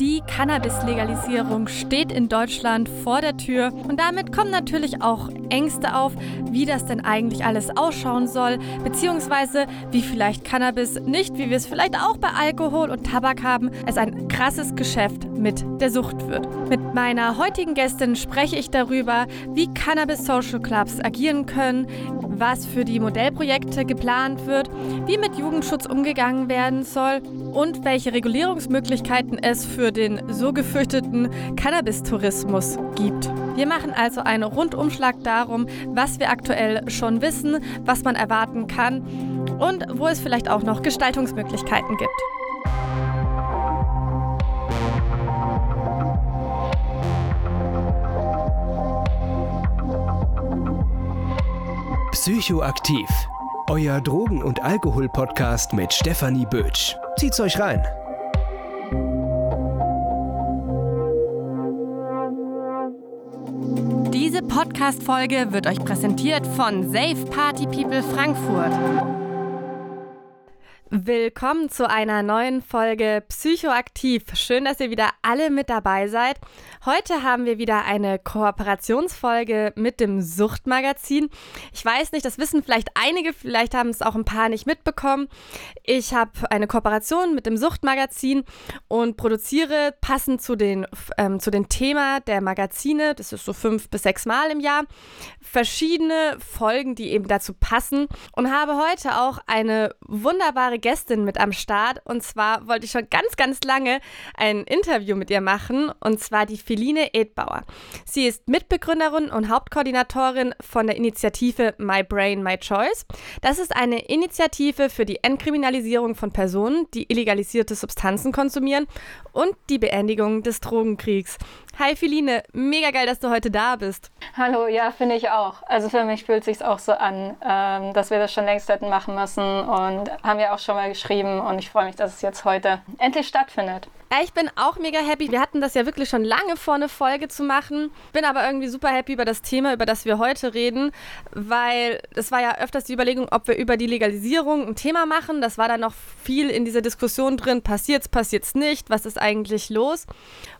Die Cannabis-Legalisierung steht in Deutschland vor der Tür und damit kommen natürlich auch Ängste auf, wie das denn eigentlich alles ausschauen soll, beziehungsweise wie vielleicht Cannabis nicht, wie wir es vielleicht auch bei Alkohol und Tabak haben, es ein krasses Geschäft mit der Sucht wird. Mit meiner heutigen Gästin spreche ich darüber, wie Cannabis Social Clubs agieren können, was für die Modellprojekte geplant wird, wie mit Jugendschutz umgegangen werden soll und welche Regulierungsmöglichkeiten es für den so gefürchteten Cannabis-Tourismus gibt. Wir machen also einen Rundumschlag darum, was wir aktuell schon wissen, was man erwarten kann und wo es vielleicht auch noch Gestaltungsmöglichkeiten gibt. Psychoaktiv. Euer Drogen- und Alkohol-Podcast mit Stefanie Bötsch. Zieht's euch rein. Diese Podcast-Folge wird euch präsentiert von Safe Party People Frankfurt. Willkommen zu einer neuen Folge Psychoaktiv. Schön, dass ihr wieder alle mit dabei seid. Heute haben wir wieder eine Kooperationsfolge mit dem Suchtmagazin. Ich weiß nicht, das wissen vielleicht einige, vielleicht haben es auch ein paar nicht mitbekommen. Ich habe eine Kooperation mit dem Suchtmagazin und produziere passend zu den, ähm, zu den Thema der Magazine, das ist so fünf bis sechs Mal im Jahr, verschiedene Folgen, die eben dazu passen und habe heute auch eine wunderbare Gästin mit am Start. Und zwar wollte ich schon ganz, ganz lange ein Interview mit ihr machen. Und zwar die Feline Edbauer. Sie ist Mitbegründerin und Hauptkoordinatorin von der Initiative My Brain, My Choice. Das ist eine Initiative für die Entkriminalisierung von Personen, die illegalisierte Substanzen konsumieren und die Beendigung des Drogenkriegs. Hi Feline, mega geil, dass du heute da bist. Hallo, ja, finde ich auch. Also für mich fühlt es sich auch so an, ähm, dass wir das schon längst hätten machen müssen und haben ja auch schon mal geschrieben und ich freue mich, dass es jetzt heute endlich stattfindet. Ich bin auch mega happy. Wir hatten das ja wirklich schon lange vor, eine Folge zu machen. Bin aber irgendwie super happy über das Thema, über das wir heute reden, weil es war ja öfters die Überlegung, ob wir über die Legalisierung ein Thema machen. Das war dann noch viel in dieser Diskussion drin. Passiert's, passiert's nicht? Was ist eigentlich los?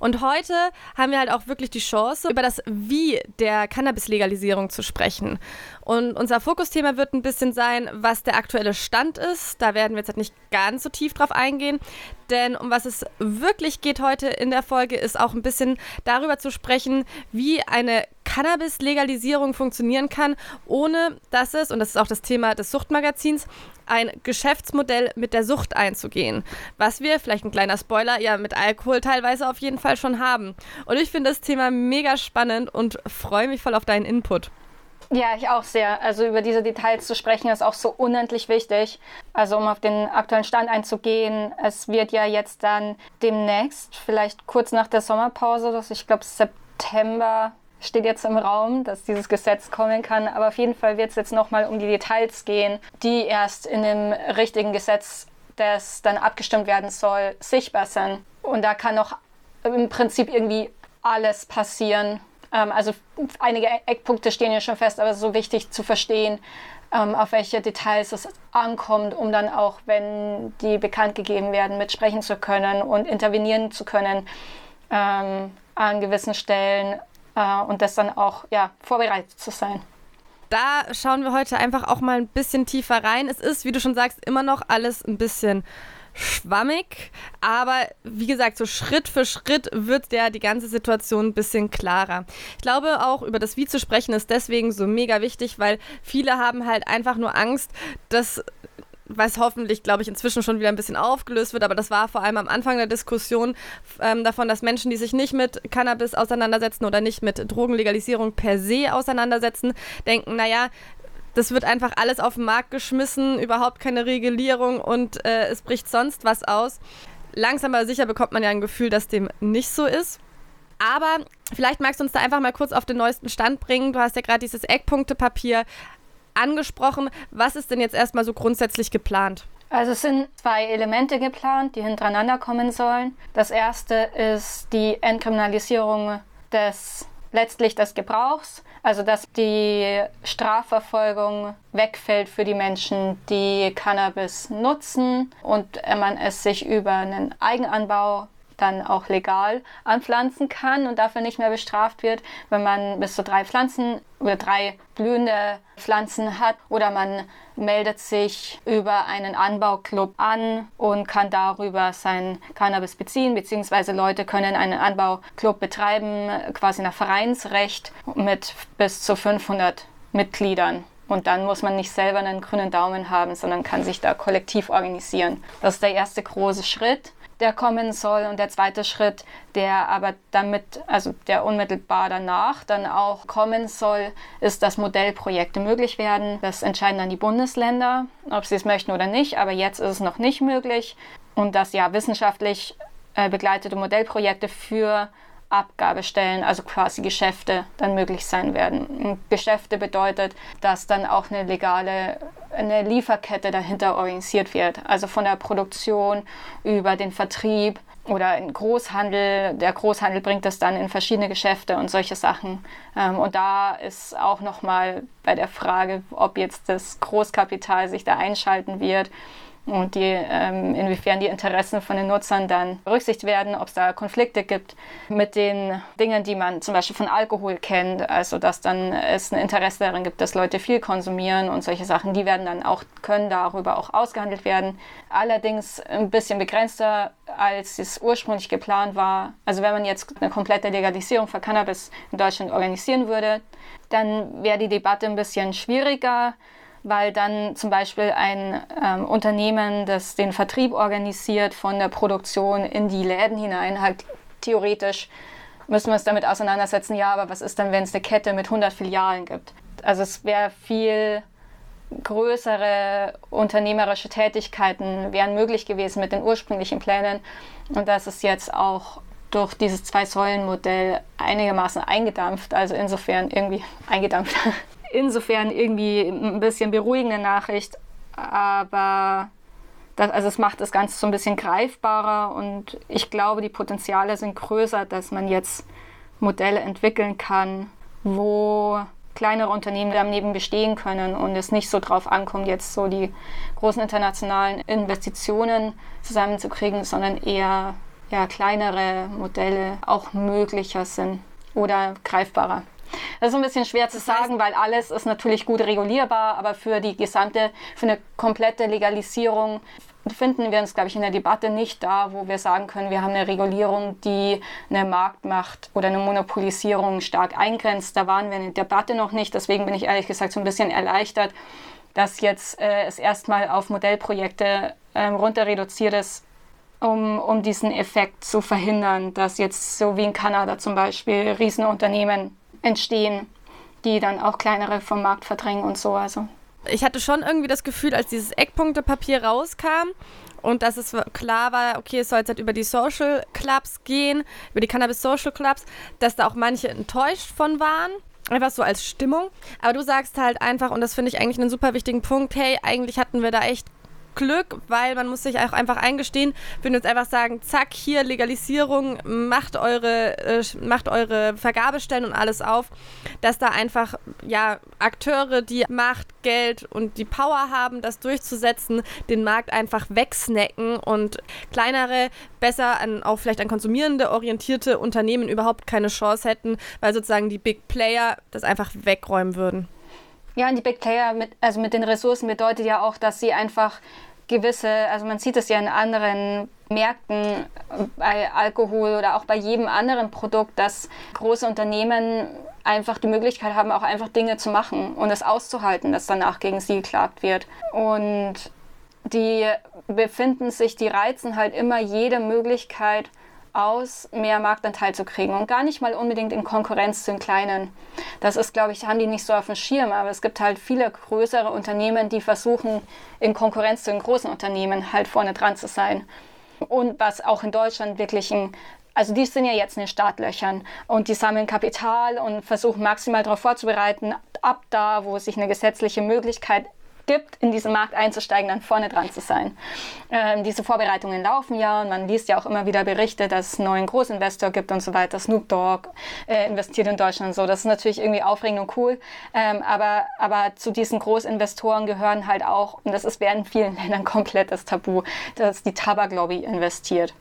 Und heute haben wir halt auch wirklich die Chance, über das Wie der Cannabis-Legalisierung zu sprechen. Und unser Fokusthema wird ein bisschen sein, was der aktuelle Stand ist. Da werden wir jetzt halt nicht ganz so tief drauf eingehen. Denn um was es wirklich geht heute in der Folge, ist auch ein bisschen darüber zu sprechen, wie eine Cannabis-Legalisierung funktionieren kann, ohne dass es, und das ist auch das Thema des Suchtmagazins, ein Geschäftsmodell mit der Sucht einzugehen. Was wir, vielleicht ein kleiner Spoiler, ja mit Alkohol teilweise auf jeden Fall schon haben. Und ich finde das Thema mega spannend und freue mich voll auf deinen Input. Ja, ich auch sehr. Also über diese Details zu sprechen ist auch so unendlich wichtig. Also um auf den aktuellen Stand einzugehen, es wird ja jetzt dann demnächst, vielleicht kurz nach der Sommerpause, das ich glaube September steht jetzt im Raum, dass dieses Gesetz kommen kann. Aber auf jeden Fall wird es jetzt nochmal um die Details gehen, die erst in dem richtigen Gesetz, das dann abgestimmt werden soll, sichtbar sind. Und da kann noch im Prinzip irgendwie alles passieren. Ähm, also einige Eckpunkte stehen ja schon fest, aber es ist so wichtig zu verstehen, ähm, auf welche Details es ankommt, um dann auch, wenn die bekannt gegeben werden, mitsprechen zu können und intervenieren zu können ähm, an gewissen Stellen äh, und das dann auch ja, vorbereitet zu sein da schauen wir heute einfach auch mal ein bisschen tiefer rein. Es ist, wie du schon sagst, immer noch alles ein bisschen schwammig, aber wie gesagt, so Schritt für Schritt wird der die ganze Situation ein bisschen klarer. Ich glaube auch über das Wie zu sprechen ist deswegen so mega wichtig, weil viele haben halt einfach nur Angst, dass was hoffentlich, glaube ich, inzwischen schon wieder ein bisschen aufgelöst wird, aber das war vor allem am Anfang der Diskussion ähm, davon, dass Menschen, die sich nicht mit Cannabis auseinandersetzen oder nicht mit Drogenlegalisierung per se auseinandersetzen, denken, naja, das wird einfach alles auf den Markt geschmissen, überhaupt keine Regulierung und äh, es bricht sonst was aus. Langsam aber sicher bekommt man ja ein Gefühl, dass dem nicht so ist. Aber vielleicht magst du uns da einfach mal kurz auf den neuesten Stand bringen. Du hast ja gerade dieses Eckpunktepapier angesprochen. Was ist denn jetzt erstmal so grundsätzlich geplant? Also es sind zwei Elemente geplant, die hintereinander kommen sollen. Das erste ist die Entkriminalisierung des letztlich des Gebrauchs, also dass die Strafverfolgung wegfällt für die Menschen, die Cannabis nutzen und man es sich über einen Eigenanbau dann auch legal anpflanzen kann und dafür nicht mehr bestraft wird, wenn man bis zu drei Pflanzen oder drei blühende Pflanzen hat oder man meldet sich über einen Anbauclub an und kann darüber sein Cannabis beziehen, beziehungsweise Leute können einen Anbauclub betreiben, quasi nach Vereinsrecht mit bis zu 500 Mitgliedern. Und dann muss man nicht selber einen grünen Daumen haben, sondern kann sich da kollektiv organisieren. Das ist der erste große Schritt, der kommen soll. Und der zweite Schritt, der aber damit, also der unmittelbar danach dann auch kommen soll, ist, dass Modellprojekte möglich werden. Das entscheiden dann die Bundesländer, ob sie es möchten oder nicht. Aber jetzt ist es noch nicht möglich. Und dass ja wissenschaftlich äh, begleitete Modellprojekte für Abgabestellen, also quasi Geschäfte, dann möglich sein werden. Und Geschäfte bedeutet, dass dann auch eine legale eine Lieferkette dahinter organisiert wird. Also von der Produktion über den Vertrieb oder ein Großhandel. Der Großhandel bringt das dann in verschiedene Geschäfte und solche Sachen. Ähm, und da ist auch nochmal bei der Frage, ob jetzt das Großkapital sich da einschalten wird und die, ähm, inwiefern die Interessen von den Nutzern dann berücksichtigt werden, ob es da Konflikte gibt mit den Dingen, die man zum Beispiel von Alkohol kennt, also dass dann es ein Interesse darin gibt, dass Leute viel konsumieren und solche Sachen, die werden dann auch, können darüber auch ausgehandelt werden. Allerdings ein bisschen begrenzter, als es ursprünglich geplant war. Also wenn man jetzt eine komplette Legalisierung für Cannabis in Deutschland organisieren würde, dann wäre die Debatte ein bisschen schwieriger weil dann zum Beispiel ein ähm, Unternehmen, das den Vertrieb organisiert von der Produktion in die Läden hinein, halt theoretisch müssen wir uns damit auseinandersetzen, ja, aber was ist dann, wenn es eine Kette mit 100 Filialen gibt? Also es wäre viel größere unternehmerische Tätigkeiten wären möglich gewesen mit den ursprünglichen Plänen und das ist jetzt auch durch dieses Zwei-Säulen-Modell einigermaßen eingedampft, also insofern irgendwie eingedampft, insofern irgendwie ein bisschen beruhigende Nachricht, aber das, also es macht das Ganze so ein bisschen greifbarer und ich glaube, die Potenziale sind größer, dass man jetzt Modelle entwickeln kann, wo kleinere Unternehmen daneben bestehen können und es nicht so drauf ankommt, jetzt so die großen internationalen Investitionen zusammenzukriegen, sondern eher ja, kleinere Modelle auch möglicher sind oder greifbarer. Das ist ein bisschen schwer zu sagen, weil alles ist natürlich gut regulierbar, aber für die gesamte, für eine komplette Legalisierung finden wir uns, glaube ich, in der Debatte nicht da, wo wir sagen können, wir haben eine Regulierung, die eine Marktmacht oder eine Monopolisierung stark eingrenzt. Da waren wir in der Debatte noch nicht. Deswegen bin ich ehrlich gesagt so ein bisschen erleichtert, dass jetzt äh, es erstmal auf Modellprojekte äh, runter reduziert ist, um, um diesen Effekt zu verhindern, dass jetzt so wie in Kanada zum Beispiel Riesenunternehmen entstehen, die dann auch kleinere vom Markt verdrängen und so. Also. Ich hatte schon irgendwie das Gefühl, als dieses Eckpunktepapier rauskam und dass es klar war, okay, es soll jetzt halt über die Social Clubs gehen, über die Cannabis Social Clubs, dass da auch manche enttäuscht von waren. Einfach so als Stimmung. Aber du sagst halt einfach, und das finde ich eigentlich einen super wichtigen Punkt, hey, eigentlich hatten wir da echt Glück, weil man muss sich auch einfach eingestehen, wenn wir uns einfach sagen, zack, hier Legalisierung, macht eure, äh, macht eure Vergabestellen und alles auf, dass da einfach ja Akteure, die Macht, Geld und die Power haben, das durchzusetzen, den Markt einfach wegsnacken und kleinere, besser an auch vielleicht an konsumierende orientierte Unternehmen überhaupt keine Chance hätten, weil sozusagen die Big Player das einfach wegräumen würden. Ja, und die Big Player mit, also mit den Ressourcen bedeutet ja auch, dass sie einfach gewisse, also man sieht es ja in anderen Märkten, bei Alkohol oder auch bei jedem anderen Produkt, dass große Unternehmen einfach die Möglichkeit haben, auch einfach Dinge zu machen und es auszuhalten, dass danach gegen sie geklagt wird. Und die befinden sich, die reizen halt immer jede Möglichkeit, aus, mehr Marktanteil zu kriegen und gar nicht mal unbedingt in Konkurrenz zu den kleinen. Das ist, glaube ich, haben die nicht so auf dem Schirm, aber es gibt halt viele größere Unternehmen, die versuchen, in Konkurrenz zu den großen Unternehmen halt vorne dran zu sein. Und was auch in Deutschland wirklich ein also die sind ja jetzt in den Startlöchern und die sammeln Kapital und versuchen maximal darauf vorzubereiten, ab da, wo sich eine gesetzliche Möglichkeit gibt, in diesen Markt einzusteigen, dann vorne dran zu sein. Ähm, diese Vorbereitungen laufen ja und man liest ja auch immer wieder Berichte, dass es einen neuen Großinvestor gibt und so weiter. Snoop Dogg äh, investiert in Deutschland so. Das ist natürlich irgendwie aufregend und cool. Ähm, aber, aber zu diesen Großinvestoren gehören halt auch, und das ist während vielen Ländern komplettes Tabu, dass die Tabaklobby investiert.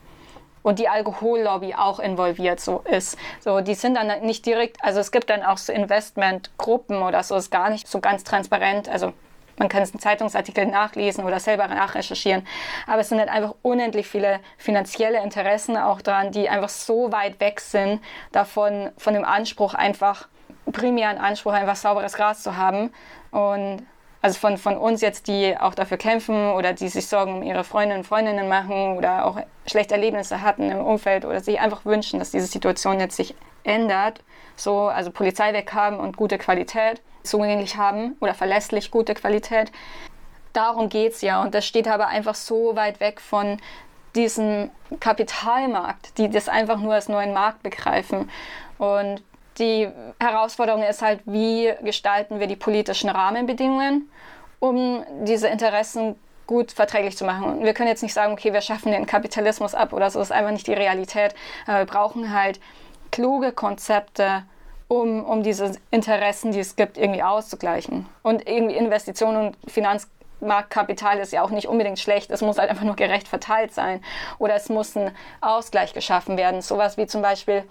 und die Alkohollobby auch involviert so ist. So, die sind dann nicht direkt, also es gibt dann auch so Investmentgruppen oder so, ist gar nicht so ganz transparent. Also man kann es in Zeitungsartikeln nachlesen oder selber nachrecherchieren. Aber es sind halt einfach unendlich viele finanzielle Interessen auch dran, die einfach so weit weg sind davon, von dem Anspruch einfach, primären Anspruch, einfach sauberes Gras zu haben. Und also von, von uns jetzt, die auch dafür kämpfen oder die sich Sorgen um ihre Freundinnen und Freundinnen machen oder auch schlechte Erlebnisse hatten im Umfeld oder sich einfach wünschen, dass diese Situation jetzt sich ändert. So, also Polizei weghaben und gute Qualität zugänglich haben oder verlässlich gute Qualität. Darum geht es ja. Und das steht aber einfach so weit weg von diesem Kapitalmarkt, die das einfach nur als neuen Markt begreifen. Und die Herausforderung ist halt, wie gestalten wir die politischen Rahmenbedingungen, um diese Interessen gut verträglich zu machen. Und wir können jetzt nicht sagen, okay, wir schaffen den Kapitalismus ab oder so, das ist einfach nicht die Realität. Aber wir brauchen halt kluge Konzepte, um, um diese Interessen, die es gibt, irgendwie auszugleichen. Und irgendwie Investitionen und Finanz Marktkapital ist ja auch nicht unbedingt schlecht, es muss halt einfach nur gerecht verteilt sein. Oder es muss ein Ausgleich geschaffen werden. Sowas wie zum Beispiel,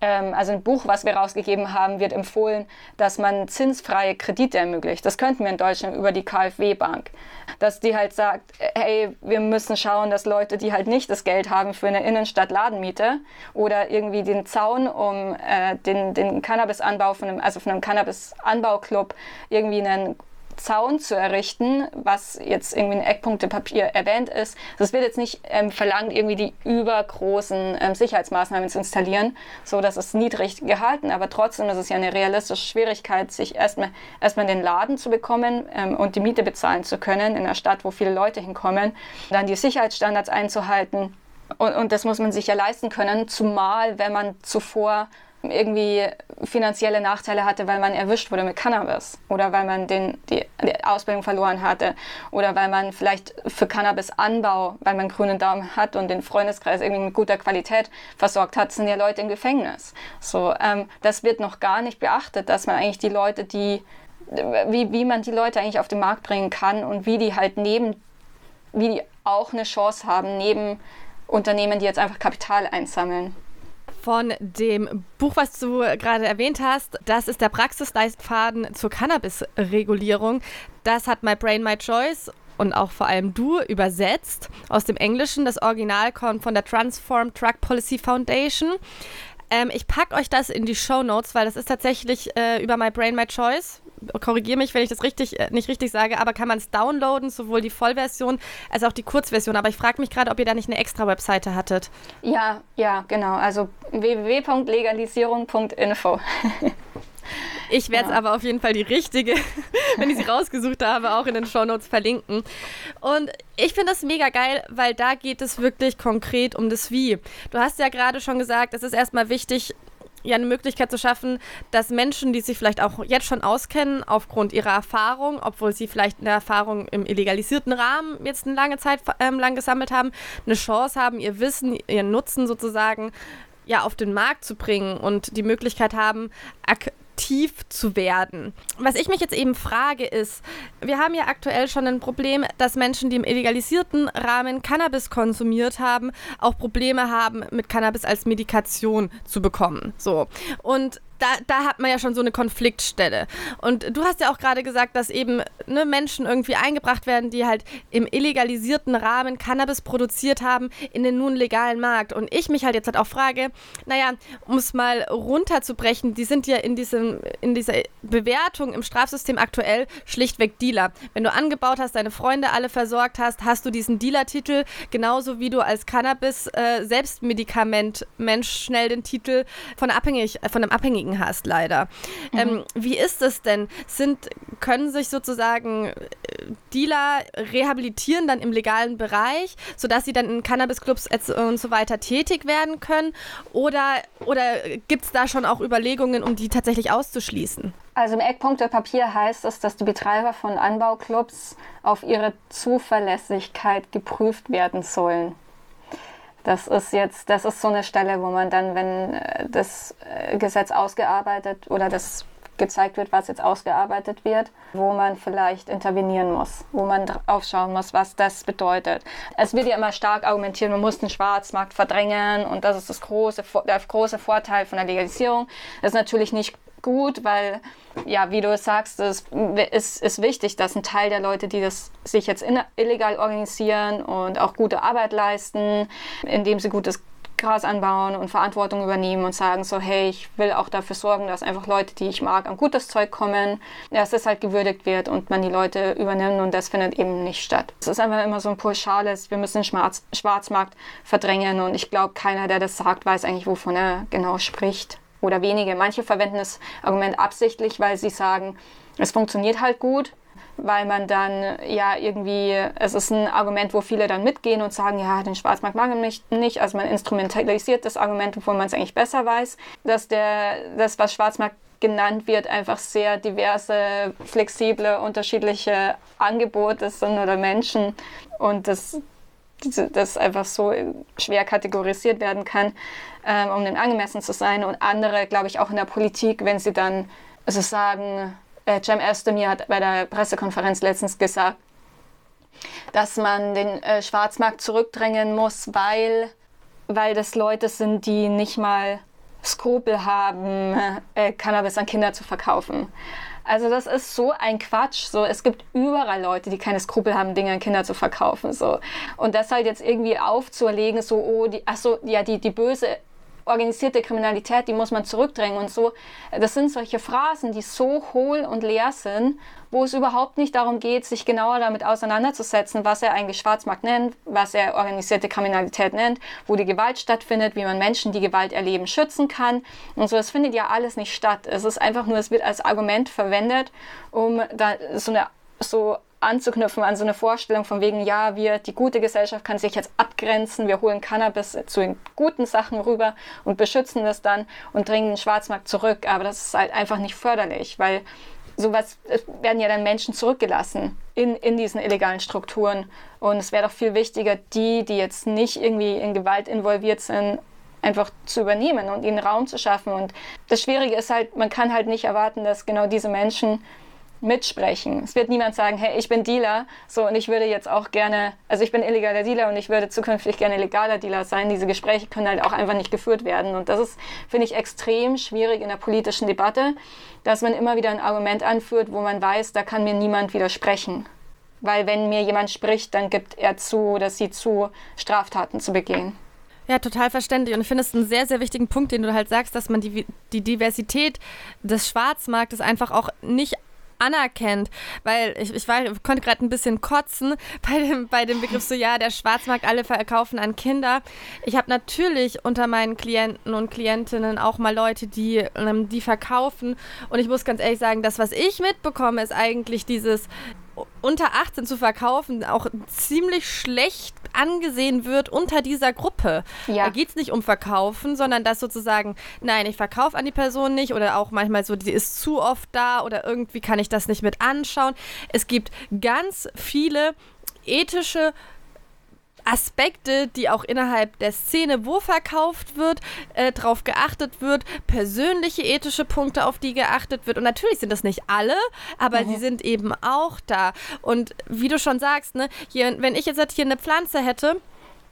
ähm, also ein Buch, was wir rausgegeben haben, wird empfohlen, dass man zinsfreie Kredite ermöglicht. Das könnten wir in Deutschland über die KfW-Bank. Dass die halt sagt, hey, wir müssen schauen, dass Leute, die halt nicht das Geld haben für eine Innenstadt-Ladenmiete oder irgendwie den Zaun um äh, den, den Cannabisanbau von einem, also von einem Cannabis-Anbauclub irgendwie einen Zaun zu errichten, was jetzt irgendwie in Eckpunktepapier erwähnt ist. Das wird jetzt nicht ähm, verlangt, irgendwie die übergroßen ähm, Sicherheitsmaßnahmen zu installieren, so dass es niedrig gehalten, aber trotzdem ist es ja eine realistische Schwierigkeit, sich erstmal erstmal den Laden zu bekommen ähm, und die Miete bezahlen zu können in einer Stadt, wo viele Leute hinkommen, dann die Sicherheitsstandards einzuhalten. Und, und das muss man sich ja leisten können, zumal wenn man zuvor irgendwie finanzielle Nachteile hatte, weil man erwischt wurde mit Cannabis oder weil man den, die, die Ausbildung verloren hatte oder weil man vielleicht für Cannabisanbau, weil man grünen Daumen hat und den Freundeskreis irgendwie mit guter Qualität versorgt hat, sind ja Leute im Gefängnis. So, ähm, das wird noch gar nicht beachtet, dass man eigentlich die Leute, die wie, wie man die Leute eigentlich auf den Markt bringen kann und wie die halt neben, wie die auch eine Chance haben, neben Unternehmen, die jetzt einfach Kapital einsammeln von dem Buch, was du gerade erwähnt hast. Das ist der Praxisleitfaden zur Cannabis-Regulierung. Das hat My Brain, My Choice und auch vor allem du übersetzt aus dem Englischen. Das Original kommt von der Transform Drug Policy Foundation. Ähm, ich packe euch das in die Show Notes, weil das ist tatsächlich äh, über My Brain, My Choice korrigiere mich, wenn ich das richtig, äh, nicht richtig sage, aber kann man es downloaden, sowohl die Vollversion als auch die Kurzversion. Aber ich frage mich gerade, ob ihr da nicht eine extra Webseite hattet. Ja, ja, genau. Also www.legalisierung.info. Ich werde es ja. aber auf jeden Fall die richtige, wenn ich sie rausgesucht habe, auch in den Shownotes verlinken. Und ich finde das mega geil, weil da geht es wirklich konkret um das Wie. Du hast ja gerade schon gesagt, es ist erstmal wichtig, ja eine Möglichkeit zu schaffen, dass Menschen, die sich vielleicht auch jetzt schon auskennen, aufgrund ihrer Erfahrung, obwohl sie vielleicht eine Erfahrung im illegalisierten Rahmen jetzt eine lange Zeit ähm, lang gesammelt haben, eine Chance haben, ihr Wissen, ihren Nutzen sozusagen ja auf den Markt zu bringen und die Möglichkeit haben, aktiv zu werden. Was ich mich jetzt eben frage ist, wir haben ja aktuell schon ein Problem, dass Menschen, die im illegalisierten Rahmen Cannabis konsumiert haben, auch Probleme haben, mit Cannabis als Medikation zu bekommen. So. Und da, da hat man ja schon so eine Konfliktstelle. Und du hast ja auch gerade gesagt, dass eben ne, Menschen irgendwie eingebracht werden, die halt im illegalisierten Rahmen Cannabis produziert haben in den nun legalen Markt. Und ich mich halt jetzt halt auch frage, naja, um es mal runterzubrechen, die sind ja in, diesem, in dieser Bewertung im Strafsystem aktuell schlichtweg Dealer. Wenn du angebaut hast, deine Freunde alle versorgt hast, hast du diesen Dealer-Titel, genauso wie du als Cannabis-Selbstmedikament äh, schnell den Titel von, abhängig, von einem Abhängigen Kollegen hast, leider. Mhm. Ähm, wie ist es denn? Sind, können sich sozusagen äh, Dealer rehabilitieren dann im legalen Bereich, sodass sie dann in Cannabisclubs und so weiter tätig werden können? Oder, oder gibt es da schon auch Überlegungen, um die tatsächlich auszuschließen? Also im Eckpunktepapier heißt es, dass die Betreiber von Anbauclubs auf ihre Zuverlässigkeit geprüft werden sollen. Das ist jetzt, das ist so eine Stelle, wo man dann, wenn äh, das äh, Gesetz ausgearbeitet oder das gezeigt wird, was jetzt ausgearbeitet wird, wo man vielleicht intervenieren muss, wo man aufschauen muss, was das bedeutet. Es wird ja immer stark argumentiert, man muss den Schwarzmarkt verdrängen und das ist das große, der große Vorteil von der Legalisierung. Das ist natürlich nicht gut, weil, ja, wie du sagst, es ist, ist wichtig, dass ein Teil der Leute, die das sich jetzt illegal organisieren und auch gute Arbeit leisten, indem sie gutes Gras anbauen und Verantwortung übernehmen und sagen so, hey, ich will auch dafür sorgen, dass einfach Leute, die ich mag, an gutes Zeug kommen, dass das halt gewürdigt wird und man die Leute übernimmt und das findet eben nicht statt. Es ist einfach immer so ein pauschales, wir müssen den Schwarz Schwarzmarkt verdrängen und ich glaube, keiner, der das sagt, weiß eigentlich, wovon er genau spricht. Oder wenige. Manche verwenden das Argument absichtlich, weil sie sagen, es funktioniert halt gut weil man dann ja irgendwie, es ist ein Argument, wo viele dann mitgehen und sagen, ja, den Schwarzmarkt mag man nicht. Also man instrumentalisiert das Argument, obwohl man es eigentlich besser weiß, dass der, das, was Schwarzmarkt genannt wird, einfach sehr diverse, flexible, unterschiedliche Angebote sind oder Menschen und das, das einfach so schwer kategorisiert werden kann, ähm, um dem angemessen zu sein. Und andere, glaube ich, auch in der Politik, wenn sie dann also sagen, äh, Cem Özdemir hat bei der Pressekonferenz letztens gesagt, dass man den äh, Schwarzmarkt zurückdrängen muss, weil, weil das Leute sind, die nicht mal Skrupel haben, äh, Cannabis an Kinder zu verkaufen. Also das ist so ein Quatsch. So, es gibt überall Leute, die keine Skrupel haben, Dinge an Kinder zu verkaufen. So. Und das halt jetzt irgendwie aufzuerlegen, so, oh, die, ach so, ja, die, die böse organisierte Kriminalität, die muss man zurückdrängen und so. Das sind solche Phrasen, die so hohl und leer sind, wo es überhaupt nicht darum geht, sich genauer damit auseinanderzusetzen, was er eigentlich Schwarzmarkt nennt, was er organisierte Kriminalität nennt, wo die Gewalt stattfindet, wie man Menschen, die Gewalt erleben, schützen kann. Und so, das findet ja alles nicht statt. Es ist einfach nur, es wird als Argument verwendet, um da so eine so anzuknüpfen an so eine Vorstellung von wegen, ja, wir, die gute Gesellschaft kann sich jetzt abgrenzen, wir holen Cannabis zu den guten Sachen rüber und beschützen das dann und drängen den Schwarzmarkt zurück. Aber das ist halt einfach nicht förderlich, weil sowas werden ja dann Menschen zurückgelassen in, in diesen illegalen Strukturen. Und es wäre doch viel wichtiger, die, die jetzt nicht irgendwie in Gewalt involviert sind, einfach zu übernehmen und ihnen Raum zu schaffen. Und das Schwierige ist halt, man kann halt nicht erwarten, dass genau diese Menschen mitsprechen. Es wird niemand sagen, hey, ich bin Dealer, so und ich würde jetzt auch gerne, also ich bin illegaler Dealer und ich würde zukünftig gerne legaler Dealer sein. Diese Gespräche können halt auch einfach nicht geführt werden und das ist, finde ich, extrem schwierig in der politischen Debatte, dass man immer wieder ein Argument anführt, wo man weiß, da kann mir niemand widersprechen. Weil wenn mir jemand spricht, dann gibt er zu, dass sie zu Straftaten zu begehen. Ja, total verständlich. Und ich finde es einen sehr, sehr wichtigen Punkt, den du halt sagst, dass man die, die Diversität des Schwarzmarktes einfach auch nicht anerkennt, weil ich, ich war, konnte gerade ein bisschen kotzen bei dem, bei dem Begriff so, ja, der Schwarzmarkt, alle verkaufen an Kinder. Ich habe natürlich unter meinen Klienten und Klientinnen auch mal Leute, die, ähm, die verkaufen und ich muss ganz ehrlich sagen, das, was ich mitbekomme, ist eigentlich dieses, unter 18 zu verkaufen auch ziemlich schlecht angesehen wird unter dieser Gruppe. Ja. Da geht es nicht um Verkaufen, sondern dass sozusagen, nein, ich verkaufe an die Person nicht oder auch manchmal so, die ist zu oft da oder irgendwie kann ich das nicht mit anschauen. Es gibt ganz viele ethische Aspekte, die auch innerhalb der Szene, wo verkauft wird, äh, darauf geachtet wird, persönliche ethische Punkte, auf die geachtet wird. Und natürlich sind das nicht alle, aber mhm. sie sind eben auch da. Und wie du schon sagst, ne, hier, wenn ich jetzt hier eine Pflanze hätte,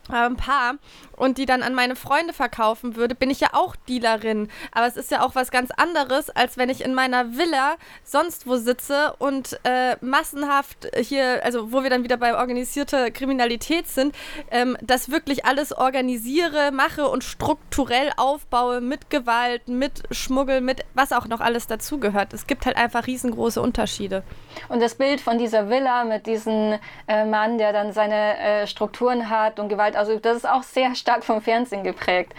ein paar und die dann an meine Freunde verkaufen würde, bin ich ja auch Dealerin. Aber es ist ja auch was ganz anderes, als wenn ich in meiner Villa sonst wo sitze und äh, massenhaft hier, also wo wir dann wieder bei organisierter Kriminalität sind, ähm, das wirklich alles organisiere, mache und strukturell aufbaue mit Gewalt, mit Schmuggel, mit was auch noch alles dazugehört. Es gibt halt einfach riesengroße Unterschiede. Und das Bild von dieser Villa mit diesem äh, Mann, der dann seine äh, Strukturen hat und Gewalt also das ist auch sehr stark vom Fernsehen geprägt.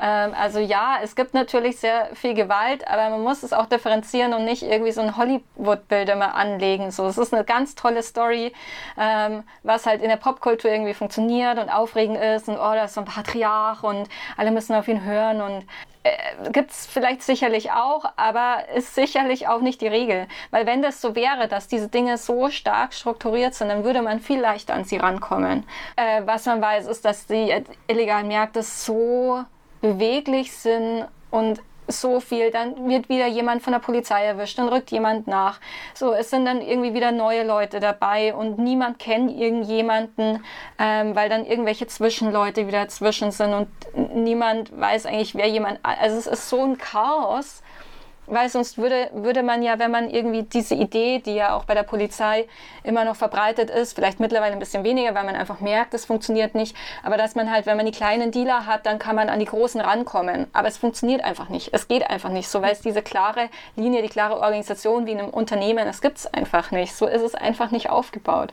Ähm, also ja, es gibt natürlich sehr viel Gewalt, aber man muss es auch differenzieren und nicht irgendwie so ein Hollywood-Bild immer anlegen. So, es ist eine ganz tolle Story, ähm, was halt in der Popkultur irgendwie funktioniert und aufregend ist und oh, da ist so ein Patriarch und alle müssen auf ihn hören und äh, gibt es vielleicht sicherlich auch, aber ist sicherlich auch nicht die Regel. Weil wenn das so wäre, dass diese Dinge so stark strukturiert sind, dann würde man viel leichter an sie rankommen. Äh, was man weiß, ist, dass die illegalen Märkte so beweglich sind und so viel, dann wird wieder jemand von der Polizei erwischt, dann rückt jemand nach. So, es sind dann irgendwie wieder neue Leute dabei und niemand kennt irgendjemanden, ähm, weil dann irgendwelche Zwischenleute wieder dazwischen sind und niemand weiß eigentlich, wer jemand. Also es ist so ein Chaos weil sonst würde, würde man ja, wenn man irgendwie diese Idee, die ja auch bei der Polizei immer noch verbreitet ist, vielleicht mittlerweile ein bisschen weniger, weil man einfach merkt, es funktioniert nicht, aber dass man halt, wenn man die kleinen Dealer hat, dann kann man an die großen rankommen. Aber es funktioniert einfach nicht. Es geht einfach nicht so, weil es diese klare Linie, die klare Organisation wie in einem Unternehmen, das gibt es einfach nicht. So ist es einfach nicht aufgebaut.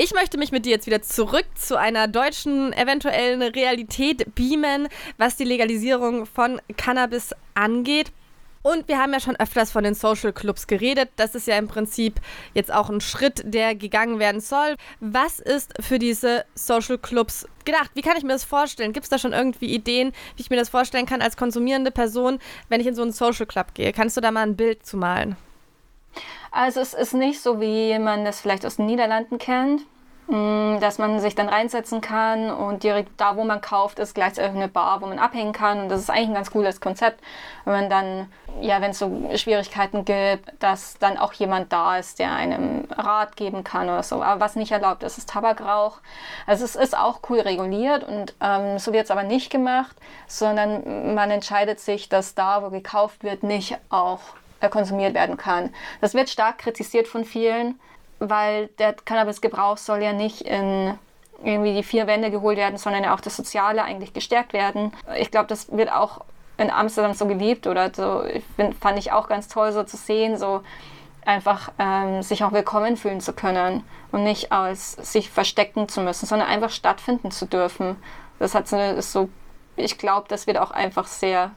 Ich möchte mich mit dir jetzt wieder zurück zu einer deutschen eventuellen Realität beamen, was die Legalisierung von Cannabis angeht. Und wir haben ja schon öfters von den Social Clubs geredet. Das ist ja im Prinzip jetzt auch ein Schritt, der gegangen werden soll. Was ist für diese Social Clubs gedacht? Wie kann ich mir das vorstellen? Gibt es da schon irgendwie Ideen, wie ich mir das vorstellen kann als konsumierende Person, wenn ich in so einen Social Club gehe? Kannst du da mal ein Bild zu malen? Also es ist nicht so, wie man das vielleicht aus den Niederlanden kennt, mm, dass man sich dann reinsetzen kann und direkt da, wo man kauft, ist gleichzeitig eine Bar, wo man abhängen kann. Und das ist eigentlich ein ganz cooles Konzept, wenn man dann, ja, wenn es so Schwierigkeiten gibt, dass dann auch jemand da ist, der einem Rat geben kann oder so. Aber was nicht erlaubt ist, ist Tabakrauch. Also es ist auch cool reguliert und ähm, so wird es aber nicht gemacht, sondern man entscheidet sich, dass da, wo gekauft wird, nicht auch konsumiert werden kann. Das wird stark kritisiert von vielen, weil der Cannabisgebrauch soll ja nicht in irgendwie die vier Wände geholt werden, sondern ja auch das Soziale eigentlich gestärkt werden. Ich glaube, das wird auch in Amsterdam so geliebt oder so. Find, fand ich auch ganz toll, so zu sehen, so einfach ähm, sich auch willkommen fühlen zu können und nicht als sich verstecken zu müssen, sondern einfach stattfinden zu dürfen. Das hat so, ist so ich glaube, das wird auch einfach sehr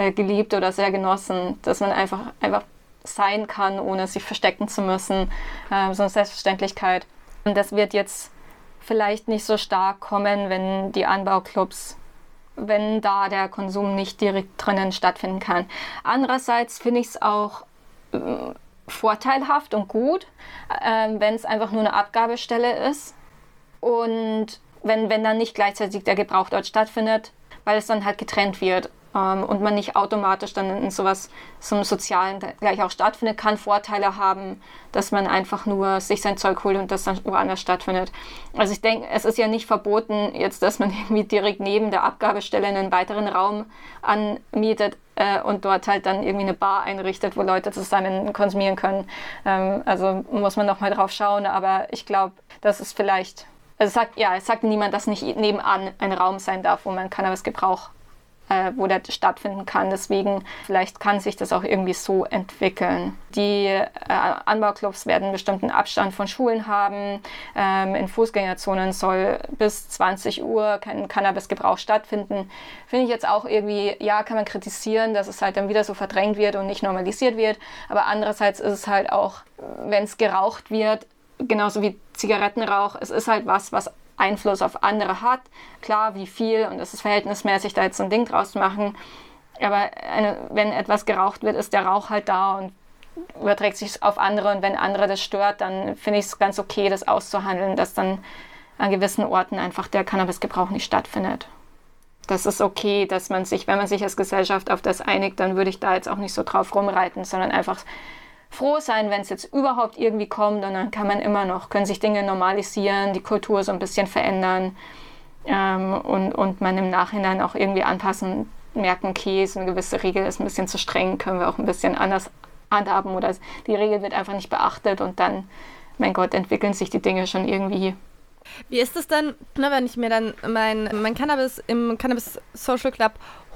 äh, geliebt oder sehr genossen, dass man einfach, einfach sein kann, ohne sich verstecken zu müssen. Ähm, so eine Selbstverständlichkeit. Und das wird jetzt vielleicht nicht so stark kommen, wenn die Anbauclubs, wenn da der Konsum nicht direkt drinnen stattfinden kann. Andererseits finde ich es auch äh, vorteilhaft und gut, äh, wenn es einfach nur eine Abgabestelle ist und wenn, wenn dann nicht gleichzeitig der Gebrauch dort stattfindet, weil es dann halt getrennt wird ähm, und man nicht automatisch dann in sowas, so einem Sozialen gleich auch stattfindet, kann Vorteile haben, dass man einfach nur sich sein Zeug holt und das dann woanders stattfindet. Also ich denke, es ist ja nicht verboten jetzt, dass man irgendwie direkt neben der Abgabestelle einen weiteren Raum anmietet äh, und dort halt dann irgendwie eine Bar einrichtet, wo Leute zusammen konsumieren können. Ähm, also muss man nochmal drauf schauen, aber ich glaube, das ist vielleicht also sagt, ja, es sagt niemand, dass nicht nebenan ein Raum sein darf, wo man Cannabisgebrauch äh, wo das stattfinden kann. Deswegen vielleicht kann sich das auch irgendwie so entwickeln. Die äh, Anbauclubs werden einen bestimmten Abstand von Schulen haben. Ähm, in Fußgängerzonen soll bis 20 Uhr kein Cannabisgebrauch stattfinden. Finde ich jetzt auch irgendwie, ja, kann man kritisieren, dass es halt dann wieder so verdrängt wird und nicht normalisiert wird. Aber andererseits ist es halt auch, wenn es geraucht wird, genauso wie Zigarettenrauch, es ist halt was, was Einfluss auf andere hat. Klar, wie viel und es ist verhältnismäßig, da jetzt so ein Ding draus zu machen. Aber eine, wenn etwas geraucht wird, ist der Rauch halt da und überträgt sich auf andere. Und wenn andere das stört, dann finde ich es ganz okay, das auszuhandeln, dass dann an gewissen Orten einfach der Cannabisgebrauch nicht stattfindet. Das ist okay, dass man sich, wenn man sich als Gesellschaft auf das einigt, dann würde ich da jetzt auch nicht so drauf rumreiten, sondern einfach froh sein, wenn es jetzt überhaupt irgendwie kommt und dann kann man immer noch, können sich Dinge normalisieren, die Kultur so ein bisschen verändern ähm, und, und man im Nachhinein auch irgendwie anpassen, merken, okay, so eine gewisse Regel ist ein bisschen zu streng, können wir auch ein bisschen anders handhaben oder die Regel wird einfach nicht beachtet und dann, mein Gott, entwickeln sich die Dinge schon irgendwie. Wie ist es dann, ne, wenn ich mir dann mein, mein Cannabis im Cannabis Social Club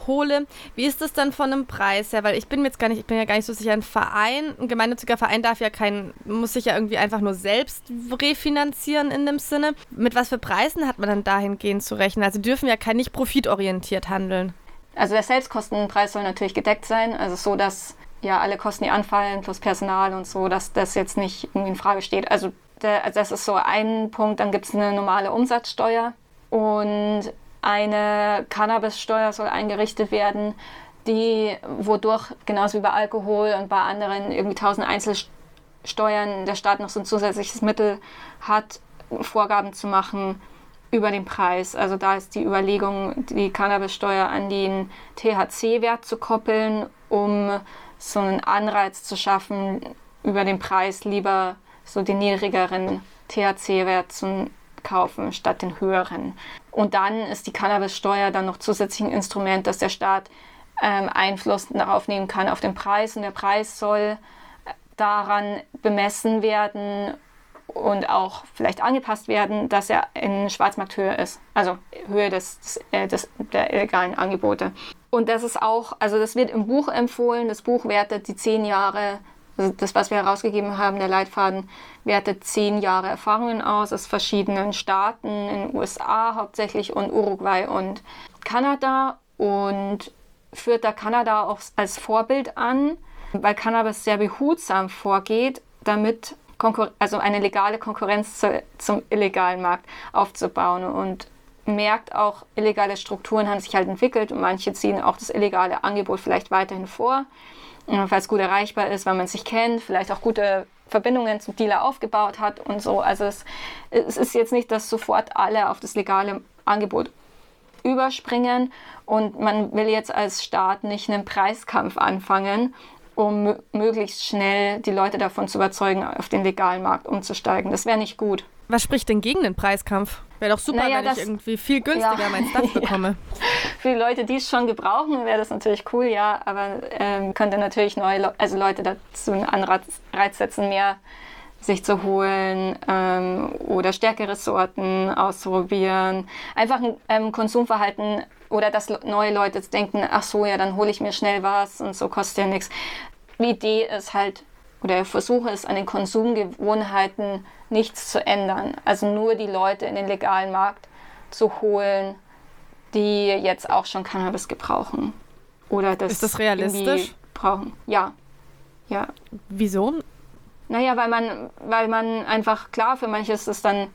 hole. Wie ist das dann von einem Preis her? Weil ich bin mir jetzt gar nicht, ich bin ja gar nicht so sicher, ein Verein, ein gemeinnütziger Verein darf ja kein, muss sich ja irgendwie einfach nur selbst refinanzieren in dem Sinne. Mit was für Preisen hat man dann dahingehend zu rechnen? Also dürfen ja kein nicht profitorientiert handeln. Also der Selbstkostenpreis soll natürlich gedeckt sein, also so, dass ja alle Kosten, die anfallen, plus Personal und so, dass das jetzt nicht irgendwie in Frage steht. Also, der, also das ist so ein Punkt. Dann gibt es eine normale Umsatzsteuer und eine Cannabissteuer soll eingerichtet werden, die wodurch genauso wie bei Alkohol und bei anderen irgendwie tausend Einzelsteuern der Staat noch so ein zusätzliches Mittel hat, Vorgaben zu machen über den Preis. Also da ist die Überlegung, die Cannabissteuer an den THC-Wert zu koppeln, um so einen Anreiz zu schaffen, über den Preis lieber so den niedrigeren THC-Wert zu kaufen statt den höheren. Und dann ist die Cannabissteuer dann noch zusätzlich ein Instrument, dass der Staat ähm, Einfluss darauf nehmen kann auf den Preis. Und der Preis soll daran bemessen werden und auch vielleicht angepasst werden, dass er in Schwarzmarkthöhe ist, also Höhe des, des, äh, der illegalen Angebote. Und das ist auch, also das wird im Buch empfohlen. Das Buch wertet die zehn Jahre, das, was wir herausgegeben haben, der Leitfaden, wertet zehn Jahre Erfahrungen aus aus verschiedenen Staaten, in den USA hauptsächlich und Uruguay und Kanada und führt da Kanada auch als Vorbild an, weil Cannabis sehr behutsam vorgeht, damit Konkur also eine legale Konkurrenz zu, zum illegalen Markt aufzubauen. Und merkt auch, illegale Strukturen haben sich halt entwickelt und manche ziehen auch das illegale Angebot vielleicht weiterhin vor, falls gut erreichbar ist, weil man sich kennt, vielleicht auch gute Verbindungen zum Dealer aufgebaut hat und so. Also es, es ist jetzt nicht, dass sofort alle auf das legale Angebot überspringen und man will jetzt als Staat nicht einen Preiskampf anfangen, um möglichst schnell die Leute davon zu überzeugen, auf den legalen Markt umzusteigen. Das wäre nicht gut. Was spricht denn gegen den Preiskampf? Wäre doch super, naja, wenn das, ich irgendwie viel günstiger ja. mein Stuff bekomme. Ja. Für die Leute, die es schon gebrauchen, wäre das natürlich cool, ja. Aber ähm, könnte natürlich neue Le also Leute dazu einen Anreiz setzen, mehr sich zu holen ähm, oder stärkere Sorten auszuprobieren. Einfach ein ähm, Konsumverhalten oder dass neue Leute denken, ach so, ja, dann hole ich mir schnell was und so kostet ja nichts. Die Idee ist halt, oder der Versuch ist, an den Konsumgewohnheiten nichts zu ändern. Also nur die Leute in den legalen Markt zu holen, die jetzt auch schon Cannabis gebrauchen. Oder das ist das realistisch? Brauchen. Ja. Ja. Wieso? Naja, weil man, weil man einfach, klar, für manche ist es dann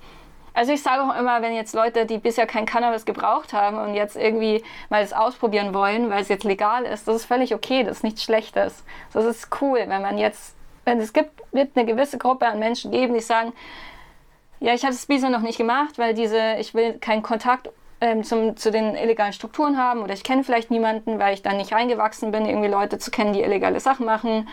also ich sage auch immer, wenn jetzt Leute, die bisher kein Cannabis gebraucht haben und jetzt irgendwie mal das ausprobieren wollen, weil es jetzt legal ist, das ist völlig okay, das ist nichts Schlechtes. Das ist cool, wenn man jetzt, wenn es gibt, wird eine gewisse Gruppe an Menschen geben, die sagen, ja, ich habe es bisher noch nicht gemacht, weil diese, ich will keinen Kontakt ähm, zum, zu den illegalen Strukturen haben oder ich kenne vielleicht niemanden, weil ich dann nicht reingewachsen bin, irgendwie Leute zu kennen, die illegale Sachen machen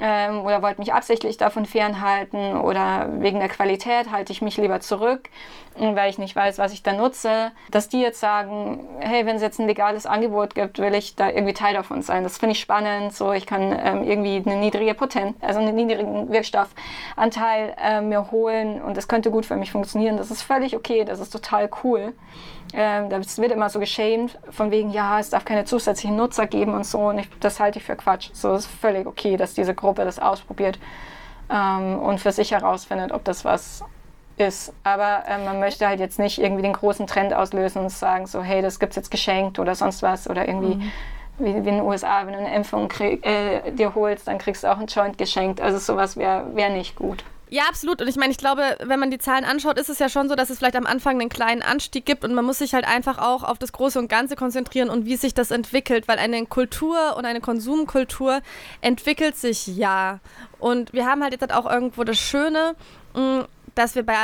ähm, oder wollte mich absichtlich davon fernhalten oder wegen der Qualität halte ich mich lieber zurück, weil ich nicht weiß, was ich da nutze. Dass die jetzt sagen, hey, wenn es jetzt ein legales Angebot gibt, will ich da irgendwie Teil davon sein. Das finde ich spannend. So, ich kann ähm, irgendwie eine niedrige Potenz, also einen niedrigen Wirkstoffanteil äh, mir holen und das könnte gut für mich funktionieren. Das ist völlig okay. Das ist total cool. Ähm, das wird immer so geschämt, von wegen, ja, es darf keine zusätzlichen Nutzer geben und so. Und ich, das halte ich für Quatsch. So ist völlig okay, dass diese Gruppe das ausprobiert ähm, und für sich herausfindet, ob das was ist. Aber äh, man möchte halt jetzt nicht irgendwie den großen Trend auslösen und sagen, so, hey, das gibt's jetzt geschenkt oder sonst was. Oder irgendwie, mhm. wie, wie, in den USA, wenn du eine Impfung krieg, äh, dir holst, dann kriegst du auch einen Joint geschenkt. Also sowas wäre wär nicht gut. Ja, absolut. Und ich meine, ich glaube, wenn man die Zahlen anschaut, ist es ja schon so, dass es vielleicht am Anfang einen kleinen Anstieg gibt und man muss sich halt einfach auch auf das Große und Ganze konzentrieren und wie sich das entwickelt, weil eine Kultur und eine Konsumkultur entwickelt sich ja. Und wir haben halt jetzt halt auch irgendwo das Schöne, mm, dass wir bei,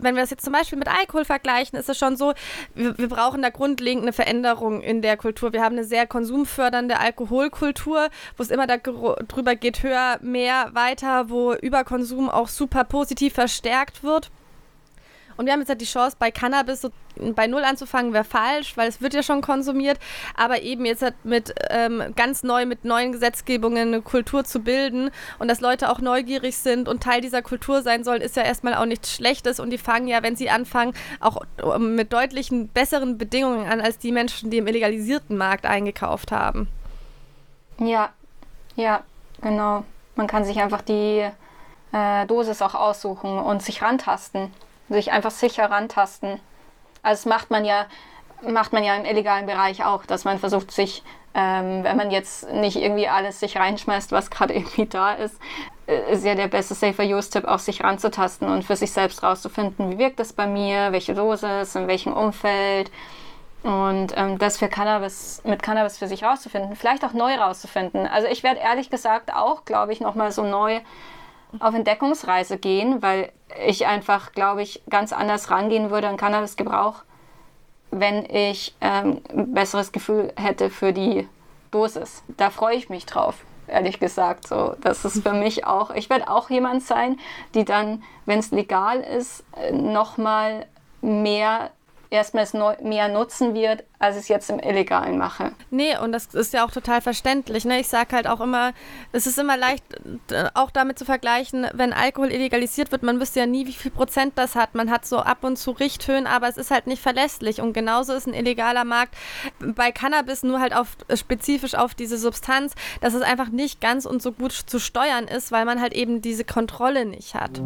wenn wir das jetzt zum Beispiel mit Alkohol vergleichen, ist es schon so, wir, wir, brauchen da grundlegend eine Veränderung in der Kultur. Wir haben eine sehr konsumfördernde Alkoholkultur, wo es immer darüber geht, höher, mehr, weiter, wo Überkonsum auch super positiv verstärkt wird. Und wir haben jetzt halt die Chance, bei Cannabis so bei Null anzufangen, wäre falsch, weil es wird ja schon konsumiert. Aber eben jetzt halt mit ähm, ganz neu, mit neuen Gesetzgebungen eine Kultur zu bilden und dass Leute auch neugierig sind und Teil dieser Kultur sein sollen, ist ja erstmal auch nichts Schlechtes. Und die fangen ja, wenn sie anfangen, auch mit deutlichen besseren Bedingungen an, als die Menschen, die im illegalisierten Markt eingekauft haben. Ja, ja, genau. Man kann sich einfach die äh, Dosis auch aussuchen und sich rantasten sich einfach sicher rantasten. Also das macht man ja, macht man ja im illegalen Bereich auch, dass man versucht sich, ähm, wenn man jetzt nicht irgendwie alles sich reinschmeißt, was gerade irgendwie da ist, äh, ist ja der beste Safer Use-Tipp, auch sich ranzutasten und für sich selbst rauszufinden, wie wirkt das bei mir, welche Dosis, in welchem Umfeld. Und ähm, das für Cannabis, mit Cannabis für sich rauszufinden, vielleicht auch neu rauszufinden. Also ich werde ehrlich gesagt auch, glaube ich, nochmal so neu auf Entdeckungsreise gehen, weil ich einfach, glaube ich, ganz anders rangehen würde an Cannabisgebrauch, wenn ich ähm, ein besseres Gefühl hätte für die Dosis. Da freue ich mich drauf, ehrlich gesagt. So, das ist für mich auch, ich werde auch jemand sein, die dann, wenn es legal ist, äh, nochmal mehr erstmals mehr nutzen wird, als ich es jetzt im Illegalen mache. Nee, und das ist ja auch total verständlich. Ne? Ich sage halt auch immer, es ist immer leicht, äh, auch damit zu vergleichen, wenn Alkohol illegalisiert wird, man wüsste ja nie, wie viel Prozent das hat. Man hat so ab und zu Richthöhen, aber es ist halt nicht verlässlich. Und genauso ist ein illegaler Markt bei Cannabis nur halt auf, spezifisch auf diese Substanz, dass es einfach nicht ganz und so gut zu steuern ist, weil man halt eben diese Kontrolle nicht hat.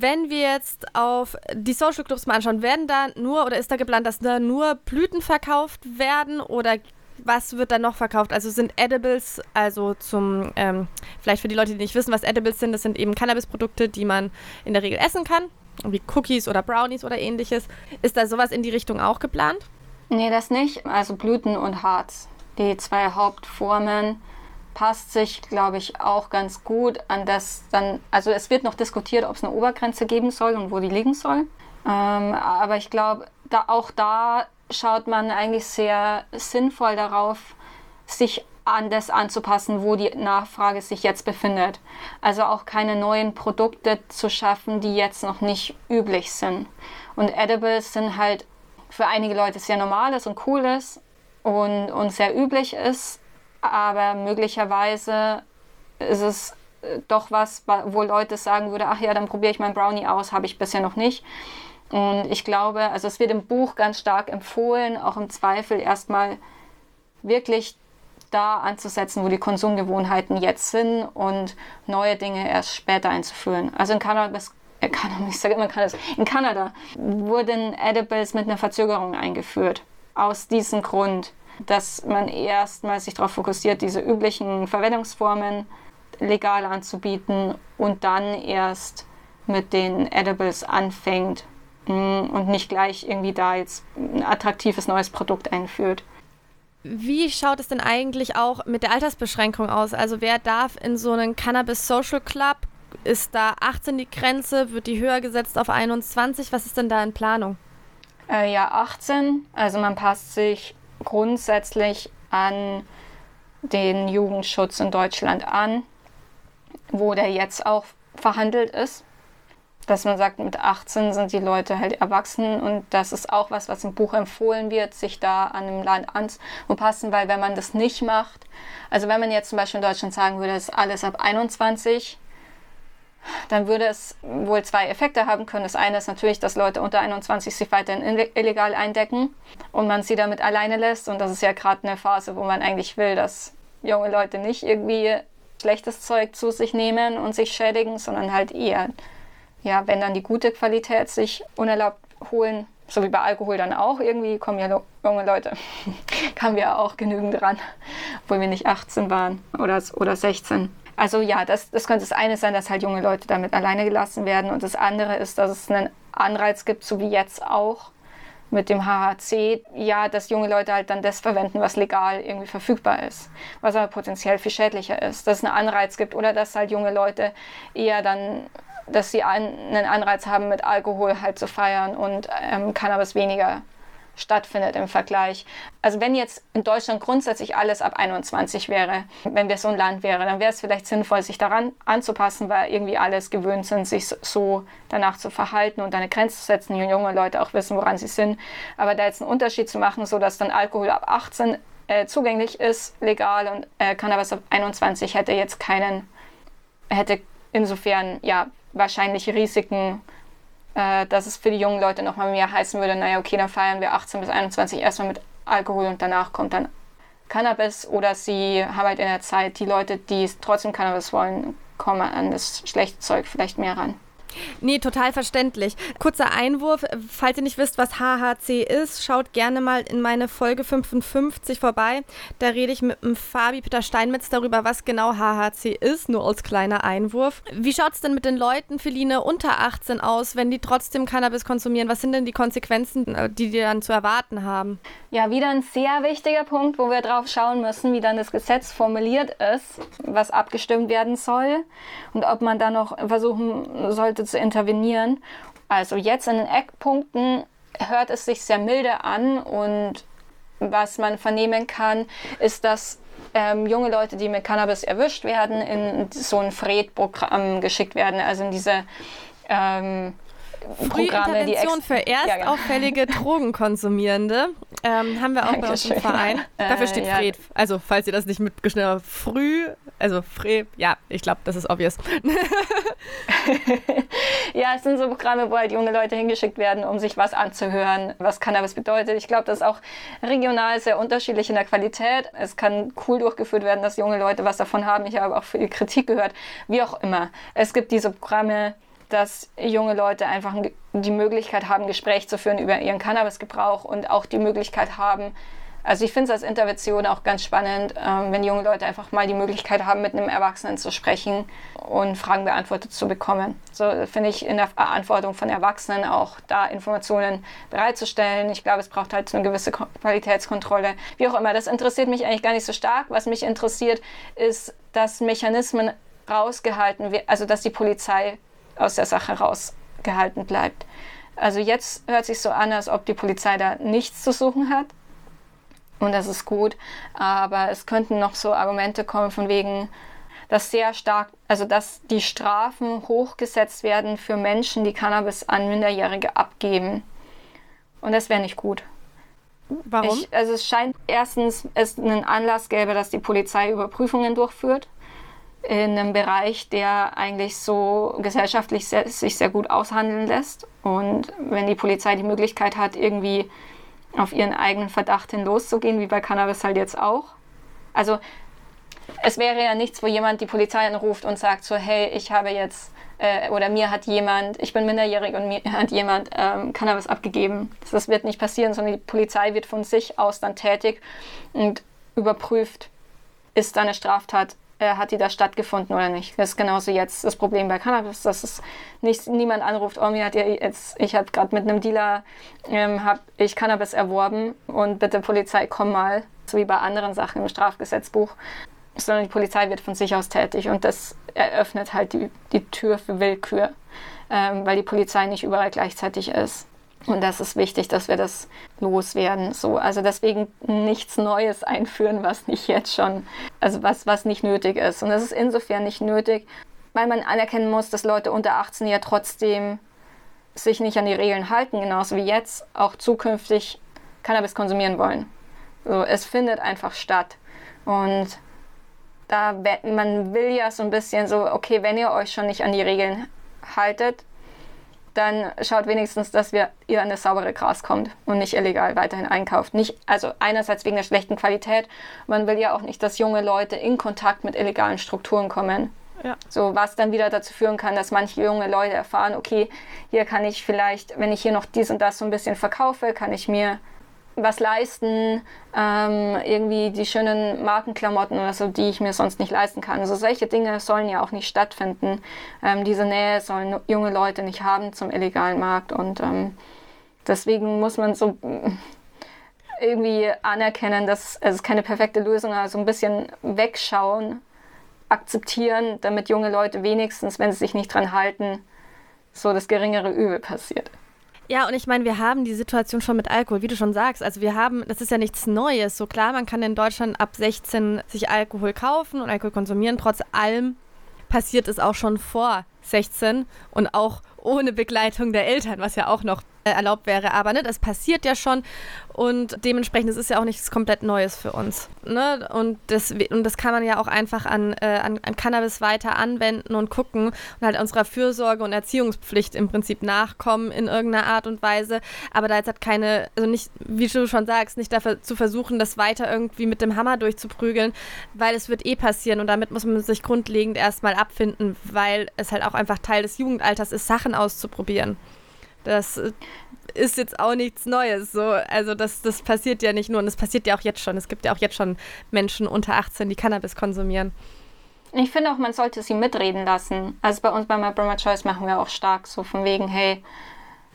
Wenn wir jetzt auf die Social Clubs mal anschauen, werden da nur oder ist da geplant, dass da nur Blüten verkauft werden oder was wird da noch verkauft? Also sind Edibles, also zum, ähm, vielleicht für die Leute, die nicht wissen, was Edibles sind, das sind eben Cannabis-Produkte, die man in der Regel essen kann, wie Cookies oder Brownies oder ähnliches. Ist da sowas in die Richtung auch geplant? Nee, das nicht. Also Blüten und Harz, die zwei Hauptformen passt sich, glaube ich, auch ganz gut an das dann, also es wird noch diskutiert, ob es eine Obergrenze geben soll und wo die liegen soll. Ähm, aber ich glaube, da, auch da schaut man eigentlich sehr sinnvoll darauf, sich an das anzupassen, wo die Nachfrage sich jetzt befindet. Also auch keine neuen Produkte zu schaffen, die jetzt noch nicht üblich sind. Und Edibles sind halt für einige Leute sehr normales und cooles und, und sehr üblich ist aber möglicherweise ist es äh, doch was, wo Leute sagen würden, ach ja, dann probiere ich meinen Brownie aus, habe ich bisher noch nicht. Und ich glaube, also es wird im Buch ganz stark empfohlen, auch im Zweifel erstmal wirklich da anzusetzen, wo die Konsumgewohnheiten jetzt sind und neue Dinge erst später einzuführen. Also in Kanada, äh, ich sage immer Kanada, in Kanada wurden Edibles mit einer Verzögerung eingeführt. Aus diesem Grund dass man erstmal sich darauf fokussiert, diese üblichen Verwendungsformen legal anzubieten und dann erst mit den Edibles anfängt mm, und nicht gleich irgendwie da jetzt ein attraktives neues Produkt einführt. Wie schaut es denn eigentlich auch mit der Altersbeschränkung aus? Also wer darf in so einen Cannabis Social Club? Ist da 18 die Grenze? Wird die höher gesetzt auf 21? Was ist denn da in Planung? Äh, ja, 18. Also man passt sich grundsätzlich an den Jugendschutz in Deutschland an, wo der jetzt auch verhandelt ist. Dass man sagt, mit 18 sind die Leute halt erwachsen und das ist auch was, was im Buch empfohlen wird, sich da an einem Land anzupassen, weil wenn man das nicht macht, also wenn man jetzt zum Beispiel in Deutschland sagen würde, ist alles ab 21, dann würde es wohl zwei Effekte haben können. Das eine ist natürlich, dass Leute unter 21 sich weiterhin illegal eindecken und man sie damit alleine lässt. Und das ist ja gerade eine Phase, wo man eigentlich will, dass junge Leute nicht irgendwie schlechtes Zeug zu sich nehmen und sich schädigen, sondern halt eher, ja, wenn dann die gute Qualität sich unerlaubt holen, so wie bei Alkohol dann auch, irgendwie kommen ja junge Leute, kamen wir auch genügend dran, obwohl wir nicht 18 waren oder, oder 16. also ja, das, das könnte das eine sein, dass halt junge Leute damit alleine gelassen werden. Und das andere ist, dass es einen Anreiz gibt, so wie jetzt auch mit dem HHC, ja, dass junge Leute halt dann das verwenden, was legal irgendwie verfügbar ist, was aber potenziell viel schädlicher ist, dass es einen Anreiz gibt oder dass halt junge Leute eher dann, dass sie einen Anreiz haben, mit Alkohol halt zu feiern und ähm, Cannabis weniger stattfindet im Vergleich. Also wenn jetzt in Deutschland grundsätzlich alles ab 21 wäre, wenn wir so ein Land wären, dann wäre es vielleicht sinnvoll, sich daran anzupassen, weil irgendwie alles gewöhnt sind, sich so danach zu verhalten und eine Grenze zu setzen, die junge Leute auch wissen, woran sie sind. Aber da jetzt einen Unterschied zu machen, so dass dann Alkohol ab 18 äh, zugänglich ist, legal und äh, Cannabis ab 21 hätte jetzt keinen, hätte insofern ja wahrscheinliche Risiken äh, dass es für die jungen Leute nochmal mehr heißen würde, naja, okay, dann feiern wir 18 bis 21 erstmal mit Alkohol und danach kommt dann Cannabis oder sie haben halt in der Zeit die Leute, die trotzdem Cannabis wollen, kommen an das schlechte Zeug vielleicht mehr ran. Nee, total verständlich. Kurzer Einwurf, falls ihr nicht wisst, was HHC ist, schaut gerne mal in meine Folge 55 vorbei. Da rede ich mit dem Fabi Peter Steinmetz darüber, was genau HHC ist, nur als kleiner Einwurf. Wie schaut es denn mit den Leuten, Feline, unter 18 aus, wenn die trotzdem Cannabis konsumieren? Was sind denn die Konsequenzen, äh, die die dann zu erwarten haben? Ja, wieder ein sehr wichtiger Punkt, wo wir drauf schauen müssen, wie dann das Gesetz formuliert ist, was abgestimmt werden soll und ob man da noch versuchen sollte, zu intervenieren. Also jetzt in den Eckpunkten hört es sich sehr milde an und was man vernehmen kann, ist, dass ähm, junge Leute, die mit Cannabis erwischt werden, in so ein FRED-Programm geschickt werden, also in diese ähm, Programme, die für erst ja, genau. auffällige Drogenkonsumierende. Ähm, haben wir auch bei uns im Verein. Äh, Dafür steht ja. Fred. Also, falls ihr das nicht mitgeschnitten habt, früh, also Fred, ja, ich glaube, das ist obvious. ja, es sind so Programme, wo halt junge Leute hingeschickt werden, um sich was anzuhören, was Cannabis bedeutet. Ich glaube, das ist auch regional sehr unterschiedlich in der Qualität. Es kann cool durchgeführt werden, dass junge Leute was davon haben. Ich habe auch viel Kritik gehört. Wie auch immer. Es gibt diese Programme, dass junge Leute einfach die Möglichkeit haben, Gespräch zu führen über ihren Cannabisgebrauch und auch die Möglichkeit haben, also ich finde es als Intervention auch ganz spannend, ähm, wenn junge Leute einfach mal die Möglichkeit haben, mit einem Erwachsenen zu sprechen und Fragen beantwortet zu bekommen. So finde ich in der Verantwortung von Erwachsenen auch da Informationen bereitzustellen. Ich glaube, es braucht halt eine gewisse Qualitätskontrolle. Wie auch immer, das interessiert mich eigentlich gar nicht so stark. Was mich interessiert, ist, dass Mechanismen rausgehalten werden, also dass die Polizei aus der Sache rausgehalten bleibt. Also jetzt hört sich so an, als ob die Polizei da nichts zu suchen hat. Und das ist gut. Aber es könnten noch so Argumente kommen von wegen, dass sehr stark, also dass die Strafen hochgesetzt werden für Menschen, die Cannabis an Minderjährige abgeben. Und das wäre nicht gut. Warum? Ich, also es scheint erstens es einen Anlass gäbe, dass die Polizei Überprüfungen durchführt in einem Bereich, der eigentlich so gesellschaftlich sehr, sich sehr gut aushandeln lässt. Und wenn die Polizei die Möglichkeit hat, irgendwie auf ihren eigenen Verdacht hin loszugehen, wie bei Cannabis halt jetzt auch. Also es wäre ja nichts, wo jemand die Polizei anruft und sagt so, hey, ich habe jetzt äh, oder mir hat jemand, ich bin minderjährig und mir hat jemand ähm, Cannabis abgegeben. Das wird nicht passieren, sondern die Polizei wird von sich aus dann tätig und überprüft, ist da eine Straftat äh, hat die da stattgefunden oder nicht. Das ist genauso jetzt das Problem bei Cannabis, dass es nicht, niemand anruft, oh, mir hat ja jetzt, ich habe gerade mit einem Dealer, ähm, habe ich Cannabis erworben und bitte Polizei, komm mal, so wie bei anderen Sachen im Strafgesetzbuch, sondern die Polizei wird von sich aus tätig und das eröffnet halt die, die Tür für Willkür, ähm, weil die Polizei nicht überall gleichzeitig ist. Und das ist wichtig, dass wir das loswerden. So, also deswegen nichts Neues einführen, was nicht jetzt schon, also was, was nicht nötig ist. Und das ist insofern nicht nötig, weil man anerkennen muss, dass Leute unter 18 ja trotzdem sich nicht an die Regeln halten, genauso wie jetzt auch zukünftig Cannabis konsumieren wollen. So, es findet einfach statt. Und da man will ja so ein bisschen so, okay, wenn ihr euch schon nicht an die Regeln haltet, dann schaut wenigstens, dass wir, ihr an das saubere Gras kommt und nicht illegal weiterhin einkauft. Nicht, also einerseits wegen der schlechten Qualität, man will ja auch nicht, dass junge Leute in Kontakt mit illegalen Strukturen kommen. Ja. So, was dann wieder dazu führen kann, dass manche junge Leute erfahren, okay, hier kann ich vielleicht, wenn ich hier noch dies und das so ein bisschen verkaufe, kann ich mir was leisten, ähm, irgendwie die schönen Markenklamotten oder so, die ich mir sonst nicht leisten kann. Also solche Dinge sollen ja auch nicht stattfinden. Ähm, diese Nähe sollen junge Leute nicht haben zum illegalen Markt und ähm, deswegen muss man so irgendwie anerkennen, dass es keine perfekte Lösung ist, also ein bisschen wegschauen, akzeptieren, damit junge Leute wenigstens, wenn sie sich nicht dran halten, so das geringere Übel passiert. Ja, und ich meine, wir haben die Situation schon mit Alkohol, wie du schon sagst. Also wir haben, das ist ja nichts Neues. So klar, man kann in Deutschland ab 16 sich Alkohol kaufen und Alkohol konsumieren. Trotz allem passiert es auch schon vor 16 und auch ohne Begleitung der Eltern, was ja auch noch äh, erlaubt wäre. Aber ne, das passiert ja schon und dementsprechend ist es ja auch nichts komplett Neues für uns. Ne? Und, das, und das kann man ja auch einfach an, äh, an, an Cannabis weiter anwenden und gucken und halt unserer Fürsorge und Erziehungspflicht im Prinzip nachkommen in irgendeiner Art und Weise. Aber da jetzt hat keine, also nicht, wie du schon sagst, nicht dafür zu versuchen, das weiter irgendwie mit dem Hammer durchzuprügeln, weil es wird eh passieren und damit muss man sich grundlegend erstmal abfinden, weil es halt auch einfach Teil des Jugendalters ist, Sachen auszuprobieren. Das äh, ist jetzt auch nichts Neues. So. Also das, das passiert ja nicht nur und das passiert ja auch jetzt schon. Es gibt ja auch jetzt schon Menschen unter 18, die Cannabis konsumieren. Ich finde auch, man sollte sie mitreden lassen. Also bei uns bei My Broma Choice machen wir auch stark so von wegen, hey,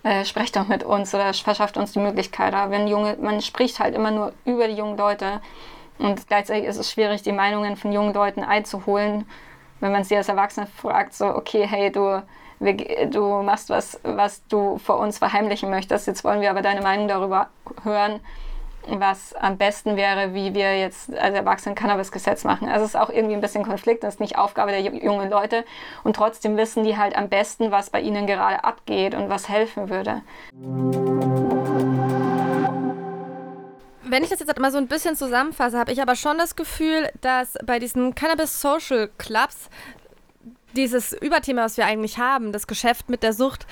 äh, sprecht doch mit uns oder verschafft uns die Möglichkeit. Aber wenn junge, man spricht halt immer nur über die jungen Leute und gleichzeitig ist es schwierig, die Meinungen von jungen Leuten einzuholen, wenn man sie als Erwachsene fragt, so, okay, hey, du du machst was, was du vor uns verheimlichen möchtest. Jetzt wollen wir aber deine Meinung darüber hören, was am besten wäre, wie wir jetzt als Erwachsene Cannabis-Gesetz machen. Also es ist auch irgendwie ein bisschen Konflikt, das ist nicht Aufgabe der jungen Leute und trotzdem wissen die halt am besten, was bei ihnen gerade abgeht und was helfen würde. Wenn ich das jetzt mal so ein bisschen zusammenfasse, habe ich aber schon das Gefühl, dass bei diesen Cannabis Social Clubs dieses Überthema, was wir eigentlich haben, das Geschäft mit der Sucht,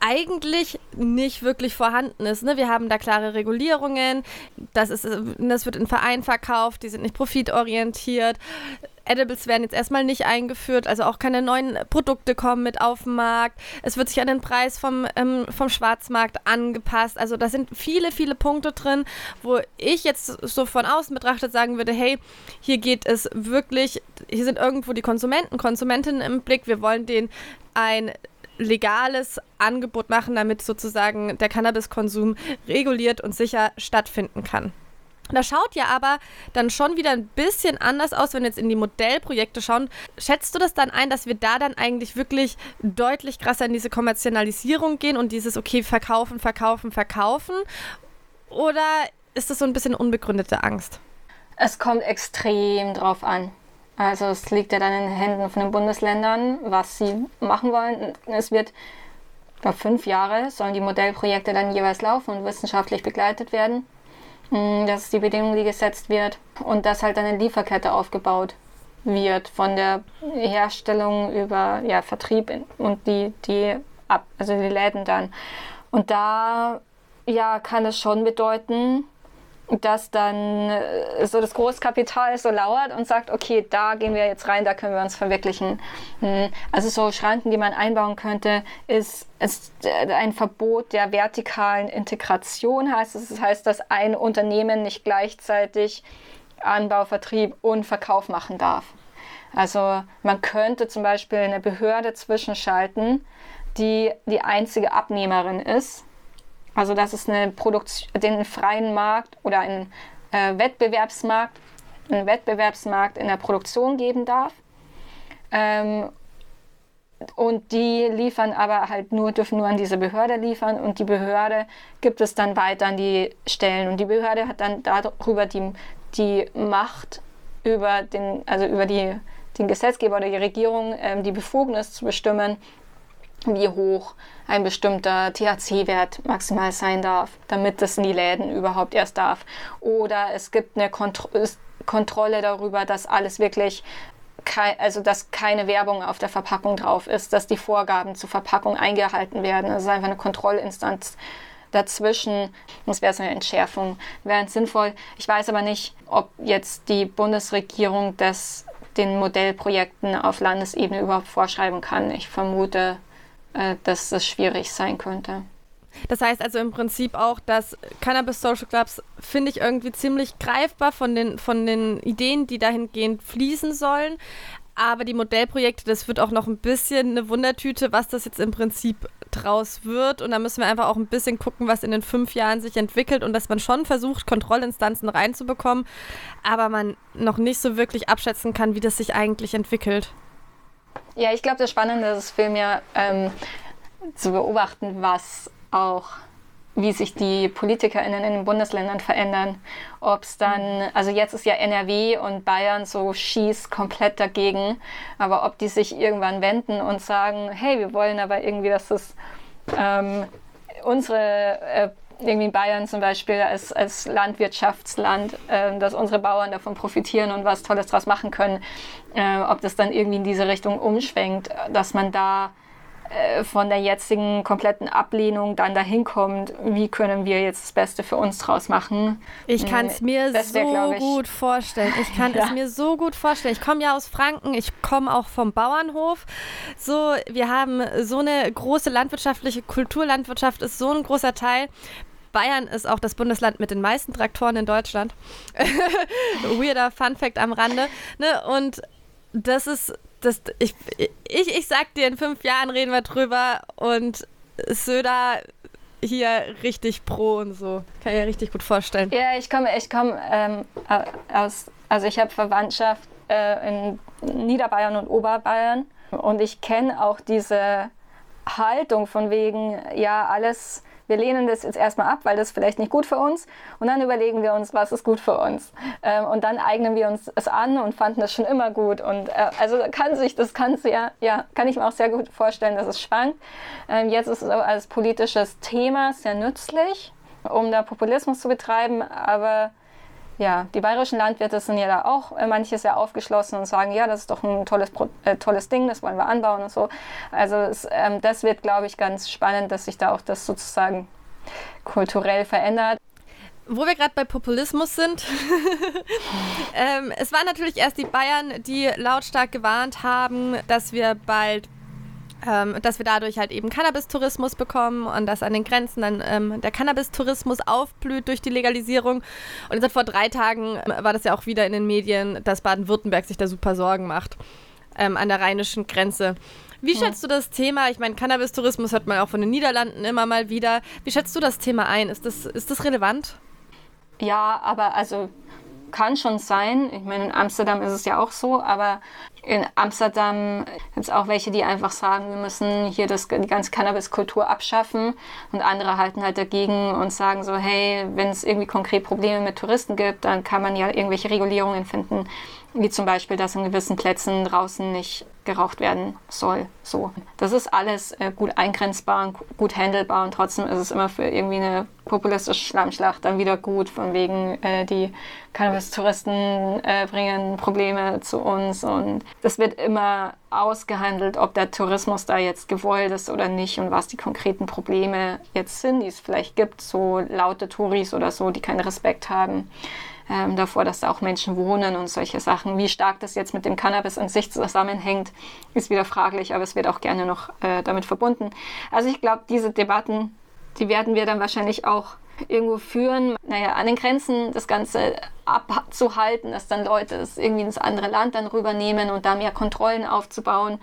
eigentlich nicht wirklich vorhanden ist. Ne? Wir haben da klare Regulierungen, das, ist, das wird in Vereinen verkauft, die sind nicht profitorientiert. Edibles werden jetzt erstmal nicht eingeführt, also auch keine neuen Produkte kommen mit auf den Markt. Es wird sich an den Preis vom, ähm, vom Schwarzmarkt angepasst. Also da sind viele, viele Punkte drin, wo ich jetzt so von außen betrachtet sagen würde, hey, hier geht es wirklich, hier sind irgendwo die Konsumenten, Konsumentinnen im Blick. Wir wollen denen ein legales Angebot machen, damit sozusagen der Cannabiskonsum reguliert und sicher stattfinden kann. Das schaut ja aber dann schon wieder ein bisschen anders aus, wenn wir jetzt in die Modellprojekte schauen. Schätzt du das dann ein, dass wir da dann eigentlich wirklich deutlich krasser in diese Kommerzialisierung gehen und dieses, okay, verkaufen, verkaufen, verkaufen? Oder ist das so ein bisschen unbegründete Angst? Es kommt extrem drauf an. Also es liegt ja dann in den Händen von den Bundesländern, was sie machen wollen. Es wird über fünf Jahre sollen die Modellprojekte dann jeweils laufen und wissenschaftlich begleitet werden. Mm, das ist die Bedingung, die gesetzt wird und dass halt eine Lieferkette aufgebaut wird von der Herstellung über ja, Vertrieb und die, die ab, also die Läden dann. Und da ja, kann es schon bedeuten, dass dann äh, so das Großkapital so lauert und sagt, okay, da gehen wir jetzt rein, da können wir uns verwirklichen. Hm, also so Schranken, die man einbauen könnte, ist, ist äh, ein Verbot der vertikalen Integration heißt es. Das heißt, dass ein Unternehmen nicht gleichzeitig Anbau, Vertrieb und Verkauf machen darf. Also man könnte zum Beispiel eine Behörde zwischenschalten, die die einzige Abnehmerin ist also dass es eine Produktion, den freien Markt oder einen äh, Wettbewerbsmarkt, einen Wettbewerbsmarkt in der Produktion geben darf. Ähm, und die liefern aber halt nur, dürfen nur an diese Behörde liefern und die Behörde gibt es dann weiter an die Stellen und die Behörde hat dann darüber die, die Macht über den, also über die, den Gesetzgeber oder die Regierung, ähm, die Befugnis zu bestimmen, wie hoch ein bestimmter THC-Wert maximal sein darf, damit das in die Läden überhaupt erst darf. Oder es gibt eine Kontro Kontrolle darüber, dass alles wirklich also dass keine Werbung auf der Verpackung drauf ist, dass die Vorgaben zur Verpackung eingehalten werden. Es ist einfach eine Kontrollinstanz dazwischen. Das wäre so eine Entschärfung, wäre sinnvoll. Ich weiß aber nicht, ob jetzt die Bundesregierung das den Modellprojekten auf Landesebene überhaupt vorschreiben kann. Ich vermute, äh, dass das schwierig sein könnte. Das heißt also im Prinzip auch, dass Cannabis Social Clubs finde ich irgendwie ziemlich greifbar von den, von den Ideen, die dahingehend fließen sollen. Aber die Modellprojekte, das wird auch noch ein bisschen eine Wundertüte, was das jetzt im Prinzip draus wird. Und da müssen wir einfach auch ein bisschen gucken, was in den fünf Jahren sich entwickelt und dass man schon versucht, Kontrollinstanzen reinzubekommen, aber man noch nicht so wirklich abschätzen kann, wie das sich eigentlich entwickelt. Ja, ich glaube, das Spannende ist vielmehr ähm, zu beobachten, was auch wie sich die PolitikerInnen in den Bundesländern verändern. Ob es dann, also jetzt ist ja NRW und Bayern so schießt komplett dagegen, aber ob die sich irgendwann wenden und sagen, hey, wir wollen aber irgendwie, dass das ähm, unsere äh, irgendwie Bayern zum Beispiel als, als Landwirtschaftsland, äh, dass unsere Bauern davon profitieren und was Tolles draus machen können, äh, ob das dann irgendwie in diese Richtung umschwenkt, dass man da von der jetzigen kompletten Ablehnung dann dahin kommt, wie können wir jetzt das Beste für uns draus machen. Ich kann es mir wär, so ich, gut vorstellen. Ich kann ja. es mir so gut vorstellen. Ich komme ja aus Franken, ich komme auch vom Bauernhof. So, wir haben so eine große landwirtschaftliche Kultur. Landwirtschaft ist so ein großer Teil. Bayern ist auch das Bundesland mit den meisten Traktoren in Deutschland. Weirder Fun Fact am Rande. Ne? Und das ist das, ich, ich, ich sag dir, in fünf Jahren reden wir drüber und Söder hier richtig pro und so. Kann ich mir richtig gut vorstellen. Ja, ich komme ich komm, ähm, aus, also ich habe Verwandtschaft äh, in Niederbayern und Oberbayern und ich kenne auch diese Haltung von wegen, ja, alles wir lehnen das jetzt erstmal ab, weil das ist vielleicht nicht gut für uns. Und dann überlegen wir uns, was ist gut für uns. Ähm, und dann eignen wir uns es an und fanden das schon immer gut. Und äh, also kann sich, das kann sehr, ja, kann ich mir auch sehr gut vorstellen, dass es schwankt. Ähm, jetzt ist es als politisches Thema sehr nützlich, um da Populismus zu betreiben, aber ja, die bayerischen Landwirte sind ja da auch äh, manche sehr aufgeschlossen und sagen, ja, das ist doch ein tolles, äh, tolles Ding, das wollen wir anbauen und so. Also es, ähm, das wird, glaube ich, ganz spannend, dass sich da auch das sozusagen kulturell verändert. Wo wir gerade bei Populismus sind, ähm, es waren natürlich erst die Bayern, die lautstark gewarnt haben, dass wir bald ähm, dass wir dadurch halt eben Cannabis-Tourismus bekommen und dass an den Grenzen dann ähm, der Cannabis-Tourismus aufblüht durch die Legalisierung. Und jetzt vor drei Tagen war das ja auch wieder in den Medien, dass Baden-Württemberg sich da super Sorgen macht ähm, an der rheinischen Grenze. Wie schätzt du das Thema? Ich meine, Cannabis-Tourismus hört man auch von den Niederlanden immer mal wieder. Wie schätzt du das Thema ein? Ist das, ist das relevant? Ja, aber also kann schon sein. Ich meine, in Amsterdam ist es ja auch so, aber in Amsterdam gibt es auch welche, die einfach sagen, wir müssen hier das, die ganze Cannabis-Kultur abschaffen. Und andere halten halt dagegen und sagen so, hey, wenn es irgendwie konkret Probleme mit Touristen gibt, dann kann man ja irgendwelche Regulierungen finden, wie zum Beispiel, dass in gewissen Plätzen draußen nicht geraucht werden soll. So. Das ist alles äh, gut eingrenzbar und gut handelbar und trotzdem ist es immer für irgendwie eine populistische Schlammschlacht dann wieder gut, von wegen äh, die Cannabis-Touristen äh, bringen Probleme zu uns und das wird immer ausgehandelt, ob der Tourismus da jetzt gewollt ist oder nicht und was die konkreten Probleme jetzt sind, die es vielleicht gibt, so laute Touris oder so, die keinen Respekt haben ähm, davor, dass da auch Menschen wohnen und solche Sachen. Wie stark das jetzt mit dem Cannabis an sich zusammenhängt, ist wieder fraglich, aber es wird auch gerne noch äh, damit verbunden. Also ich glaube, diese Debatten, die werden wir dann wahrscheinlich auch irgendwo führen, naja, an den Grenzen das Ganze abzuhalten, dass dann Leute es irgendwie ins andere Land dann rübernehmen und da mehr Kontrollen aufzubauen,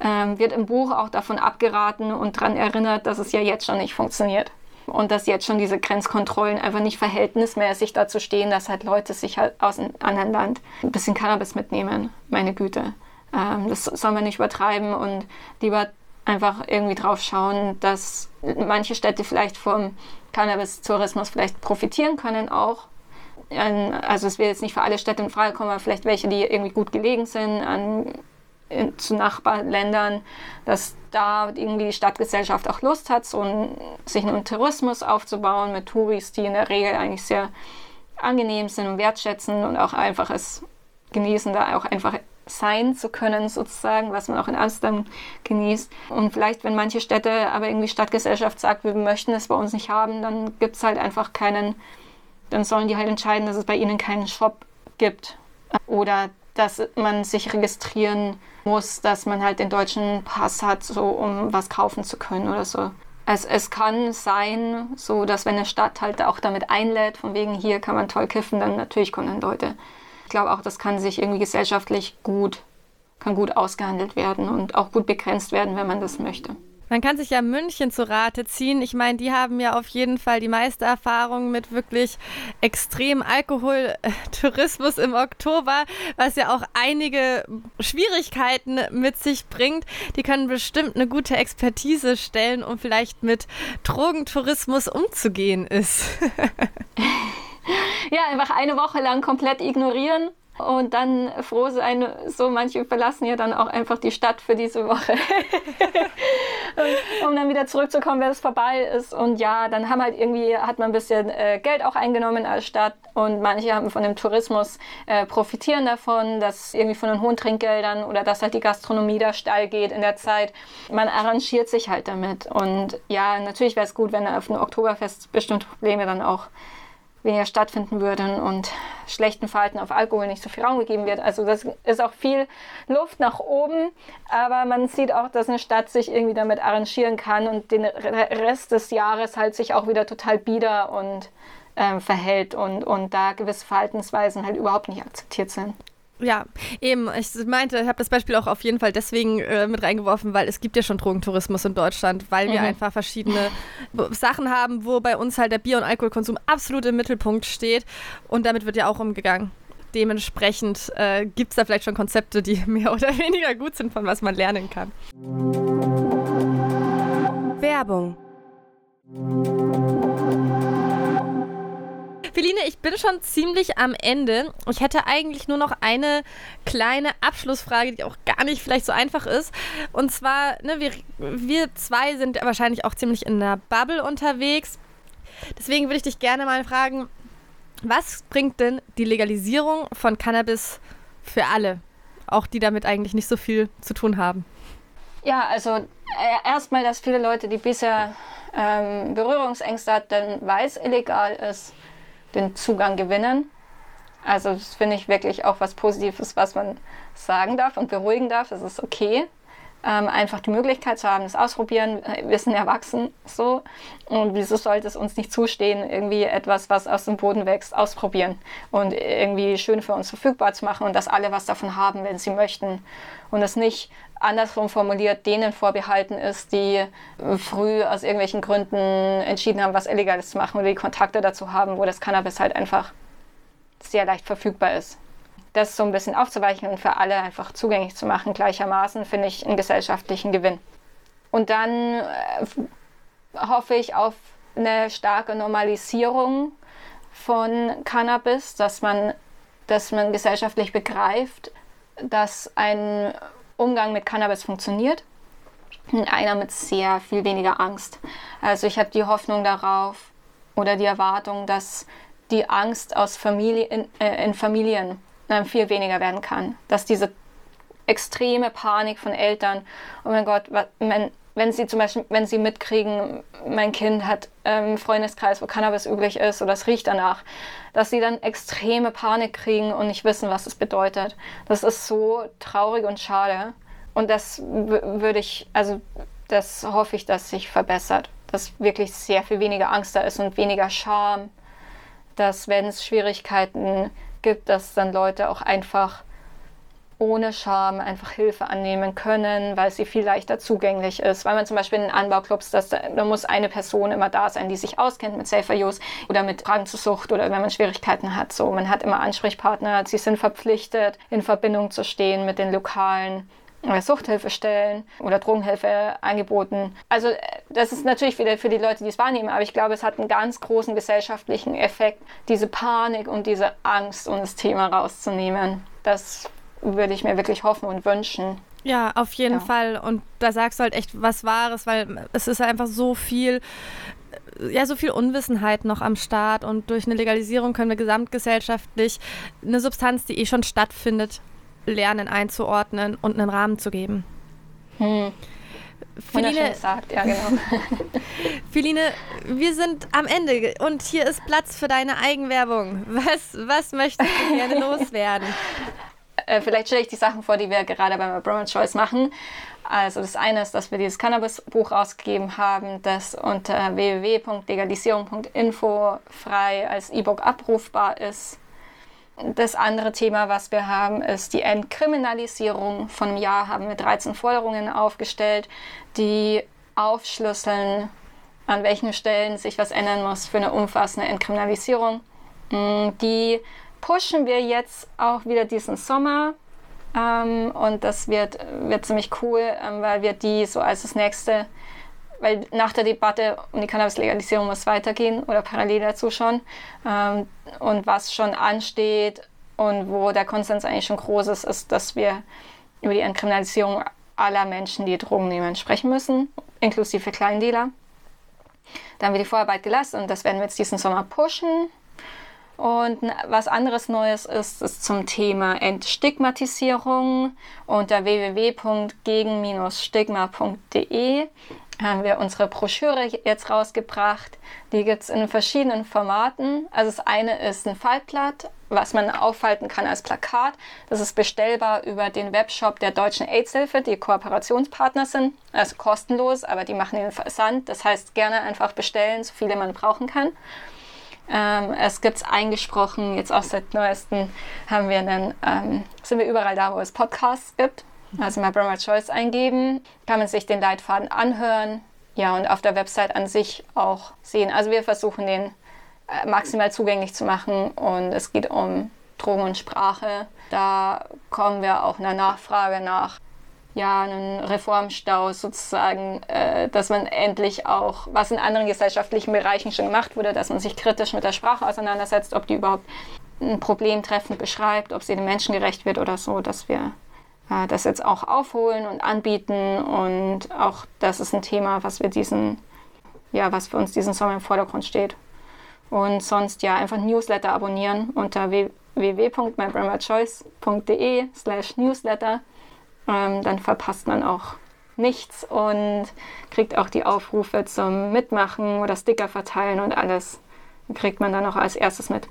ähm, wird im Buch auch davon abgeraten und daran erinnert, dass es ja jetzt schon nicht funktioniert und dass jetzt schon diese Grenzkontrollen einfach nicht verhältnismäßig dazu stehen, dass halt Leute sich halt aus einem anderen Land ein bisschen Cannabis mitnehmen. Meine Güte. Ähm, das soll man nicht übertreiben und lieber einfach irgendwie drauf schauen, dass manche Städte vielleicht vom Cannabis-Tourismus vielleicht profitieren können auch. Also es wird jetzt nicht für alle Städte in Frage kommen, aber vielleicht welche, die irgendwie gut gelegen sind, an in, zu Nachbarländern, dass da irgendwie die Stadtgesellschaft auch Lust hat, so ein, sich einen Tourismus aufzubauen mit Touris, die in der Regel eigentlich sehr angenehm sind und wertschätzen und auch einfach es genießen, da auch einfach sein zu können, sozusagen, was man auch in Amsterdam genießt. Und vielleicht, wenn manche Städte aber irgendwie Stadtgesellschaft sagt, wir möchten es bei uns nicht haben, dann gibt es halt einfach keinen, dann sollen die halt entscheiden, dass es bei ihnen keinen Shop gibt. Oder dass man sich registrieren muss, dass man halt den deutschen Pass hat, so um was kaufen zu können oder so. es, es kann sein, so dass wenn eine Stadt halt auch damit einlädt, von wegen hier kann man toll kiffen, dann natürlich kommen dann Leute. Ich glaube auch, das kann sich irgendwie gesellschaftlich gut, kann gut ausgehandelt werden und auch gut begrenzt werden, wenn man das möchte. Man kann sich ja München zu Rate ziehen. Ich meine, die haben ja auf jeden Fall die meiste Erfahrung mit wirklich extrem Alkoholtourismus im Oktober, was ja auch einige Schwierigkeiten mit sich bringt. Die können bestimmt eine gute Expertise stellen, um vielleicht mit Drogentourismus umzugehen ist. ja, einfach eine Woche lang komplett ignorieren und dann froh sein, so manche verlassen ja dann auch einfach die Stadt für diese Woche, um dann wieder zurückzukommen, wenn es vorbei ist. Und ja, dann haben halt irgendwie, hat man ein bisschen äh, Geld auch eingenommen als Stadt und manche haben von dem Tourismus äh, profitieren davon, dass irgendwie von den hohen Trinkgeldern oder dass halt die Gastronomie da steil geht in der Zeit. Man arrangiert sich halt damit. Und ja, natürlich wäre es gut, wenn auf dem Oktoberfest bestimmte Probleme dann auch weniger stattfinden würden und schlechten Verhalten auf Alkohol nicht so viel Raum gegeben wird. Also das ist auch viel Luft nach oben, aber man sieht auch, dass eine Stadt sich irgendwie damit arrangieren kann und den Rest des Jahres halt sich auch wieder total bieder und ähm, verhält und, und da gewisse Verhaltensweisen halt überhaupt nicht akzeptiert sind. Ja, eben. Ich meinte, ich habe das Beispiel auch auf jeden Fall deswegen äh, mit reingeworfen, weil es gibt ja schon Drogentourismus in Deutschland, weil mhm. wir einfach verschiedene Sachen haben, wo bei uns halt der Bier- und Alkoholkonsum absolut im Mittelpunkt steht. Und damit wird ja auch umgegangen. Dementsprechend äh, gibt es da vielleicht schon Konzepte, die mehr oder weniger gut sind, von was man lernen kann. Werbung Feline, ich bin schon ziemlich am Ende. Ich hätte eigentlich nur noch eine kleine Abschlussfrage, die auch gar nicht vielleicht so einfach ist. Und zwar, ne, wir, wir zwei sind wahrscheinlich auch ziemlich in der Bubble unterwegs. Deswegen würde ich dich gerne mal fragen, was bringt denn die Legalisierung von Cannabis für alle? Auch die damit eigentlich nicht so viel zu tun haben. Ja, also äh, erstmal, dass viele Leute, die bisher ähm, Berührungsängste hatten, weil es illegal ist, den Zugang gewinnen. Also das finde ich wirklich auch was Positives, was man sagen darf und beruhigen darf. Das ist okay. Ähm, einfach die Möglichkeit zu haben, das ausprobieren. Wir sind erwachsen so. Und wieso sollte es uns nicht zustehen, irgendwie etwas, was aus dem Boden wächst, ausprobieren und irgendwie schön für uns verfügbar zu machen und dass alle was davon haben, wenn sie möchten. Und es nicht andersrum formuliert denen vorbehalten ist, die früh aus irgendwelchen Gründen entschieden haben, was Illegales zu machen oder die Kontakte dazu haben, wo das Cannabis halt einfach sehr leicht verfügbar ist. Das so ein bisschen aufzuweichen und für alle einfach zugänglich zu machen, gleichermaßen, finde ich einen gesellschaftlichen Gewinn. Und dann äh, hoffe ich auf eine starke Normalisierung von Cannabis, dass man, dass man gesellschaftlich begreift, dass ein Umgang mit Cannabis funktioniert. Und einer mit sehr viel weniger Angst. Also ich habe die Hoffnung darauf oder die Erwartung, dass die Angst aus Familie, in, äh, in Familien äh, viel weniger werden kann. Dass diese extreme Panik von Eltern, oh mein Gott, wenn, wenn sie zum Beispiel, wenn sie mitkriegen, mein Kind hat ähm, einen Freundeskreis, wo Cannabis üblich ist oder es riecht danach, dass sie dann extreme Panik kriegen und nicht wissen, was es bedeutet. Das ist so traurig und schade. Und das würde ich, also das hoffe ich, dass sich verbessert. Dass wirklich sehr viel weniger Angst da ist und weniger Scham. Dass, wenn es Schwierigkeiten gibt, dass dann Leute auch einfach ohne Scham einfach Hilfe annehmen können, weil sie viel leichter zugänglich ist. Weil man zum Beispiel in Anbauclubs, dass da, da muss eine Person immer da sein, die sich auskennt mit Safer Use oder mit Fragen zur Sucht oder wenn man Schwierigkeiten hat. So, man hat immer Ansprechpartner, sie sind verpflichtet, in Verbindung zu stehen mit den lokalen äh, Suchthilfestellen oder Drogenhilfe angeboten. Also äh, das ist natürlich wieder für die Leute, die es wahrnehmen, aber ich glaube, es hat einen ganz großen gesellschaftlichen Effekt, diese Panik und diese Angst, um das Thema rauszunehmen. Das würde ich mir wirklich hoffen und wünschen. Ja, auf jeden ja. Fall. Und da sagst du halt echt was Wahres, weil es ist einfach so viel, ja, so viel Unwissenheit noch am Start. Und durch eine Legalisierung können wir gesamtgesellschaftlich eine Substanz, die eh schon stattfindet, lernen einzuordnen und einen Rahmen zu geben. Hm. Feline, gesagt, ja genau. Feline, wir sind am Ende und hier ist Platz für deine Eigenwerbung. Was, was möchtest du gerne loswerden? Äh, vielleicht stelle ich die Sachen vor, die wir gerade beim Brahman Choice machen. Also das eine ist, dass wir dieses Cannabis-Buch rausgegeben haben, das unter www.legalisierung.info frei als E-Book abrufbar ist. Das andere Thema, was wir haben, ist die Entkriminalisierung. Von einem Jahr haben wir 13 Forderungen aufgestellt, die aufschlüsseln, an welchen Stellen sich was ändern muss für eine umfassende Entkriminalisierung. Mm, die pushen wir jetzt auch wieder diesen Sommer. Ähm, und das wird, wird ziemlich cool, ähm, weil wir die so als das nächste, weil nach der Debatte um die Cannabis-Legalisierung muss weitergehen oder parallel dazu schon. Ähm, und was schon ansteht und wo der Konsens eigentlich schon groß ist, ist, dass wir über die Entkriminalisierung aller Menschen, die Drogen nehmen, sprechen müssen, inklusive Kleindealer. Da haben wir die Vorarbeit gelassen und das werden wir jetzt diesen Sommer pushen. Und was anderes Neues ist, ist zum Thema Entstigmatisierung. Unter www.gegen-stigma.de haben wir unsere Broschüre jetzt rausgebracht. Die gibt es in verschiedenen Formaten. Also das eine ist ein Faltblatt, was man aufhalten kann als Plakat. Das ist bestellbar über den Webshop der Deutschen AIDS-Hilfe, die Kooperationspartner sind. Also kostenlos, aber die machen den Versand. Das heißt, gerne einfach bestellen, so viele man brauchen kann. Ähm, es gibt es eingesprochen, jetzt auch seit neuestem haben wir einen, ähm, sind wir überall da, wo es Podcasts gibt. Also mal Brahma Choice eingeben, kann man sich den Leitfaden anhören, ja, und auf der Website an sich auch sehen. Also wir versuchen den äh, maximal zugänglich zu machen und es geht um Drogen und Sprache. Da kommen wir auch einer Nachfrage nach ja, einen Reformstau sozusagen, äh, dass man endlich auch, was in anderen gesellschaftlichen Bereichen schon gemacht wurde, dass man sich kritisch mit der Sprache auseinandersetzt, ob die überhaupt ein Problem treffend beschreibt, ob sie den Menschen gerecht wird oder so, dass wir äh, das jetzt auch aufholen und anbieten und auch das ist ein Thema, was wir diesen, ja, was für uns diesen Sommer im Vordergrund steht. Und sonst ja einfach Newsletter abonnieren unter www.mybrandchoice.de slash newsletter ähm, dann verpasst man auch nichts und kriegt auch die Aufrufe zum Mitmachen oder Sticker verteilen und alles kriegt man dann auch als erstes mit.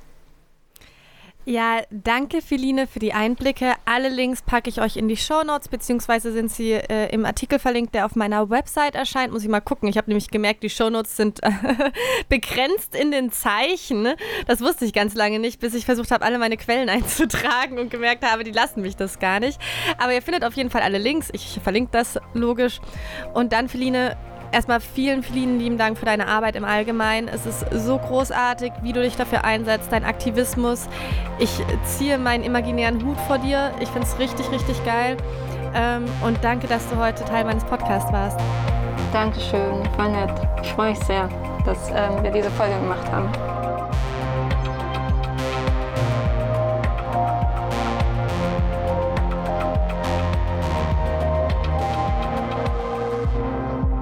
Ja, danke Feline für die Einblicke. Alle Links packe ich euch in die Show Notes, beziehungsweise sind sie äh, im Artikel verlinkt, der auf meiner Website erscheint. Muss ich mal gucken. Ich habe nämlich gemerkt, die Show Notes sind begrenzt in den Zeichen. Das wusste ich ganz lange nicht, bis ich versucht habe, alle meine Quellen einzutragen und gemerkt habe, die lassen mich das gar nicht. Aber ihr findet auf jeden Fall alle Links. Ich verlinke das logisch. Und dann, Feline, Erstmal vielen, vielen lieben Dank für deine Arbeit im Allgemeinen. Es ist so großartig, wie du dich dafür einsetzt, dein Aktivismus. Ich ziehe meinen imaginären Hut vor dir. Ich finde es richtig, richtig geil. Ähm, und danke, dass du heute Teil meines Podcasts warst. Dankeschön, war nett. Ich freue mich sehr, dass ähm, wir diese Folge gemacht haben.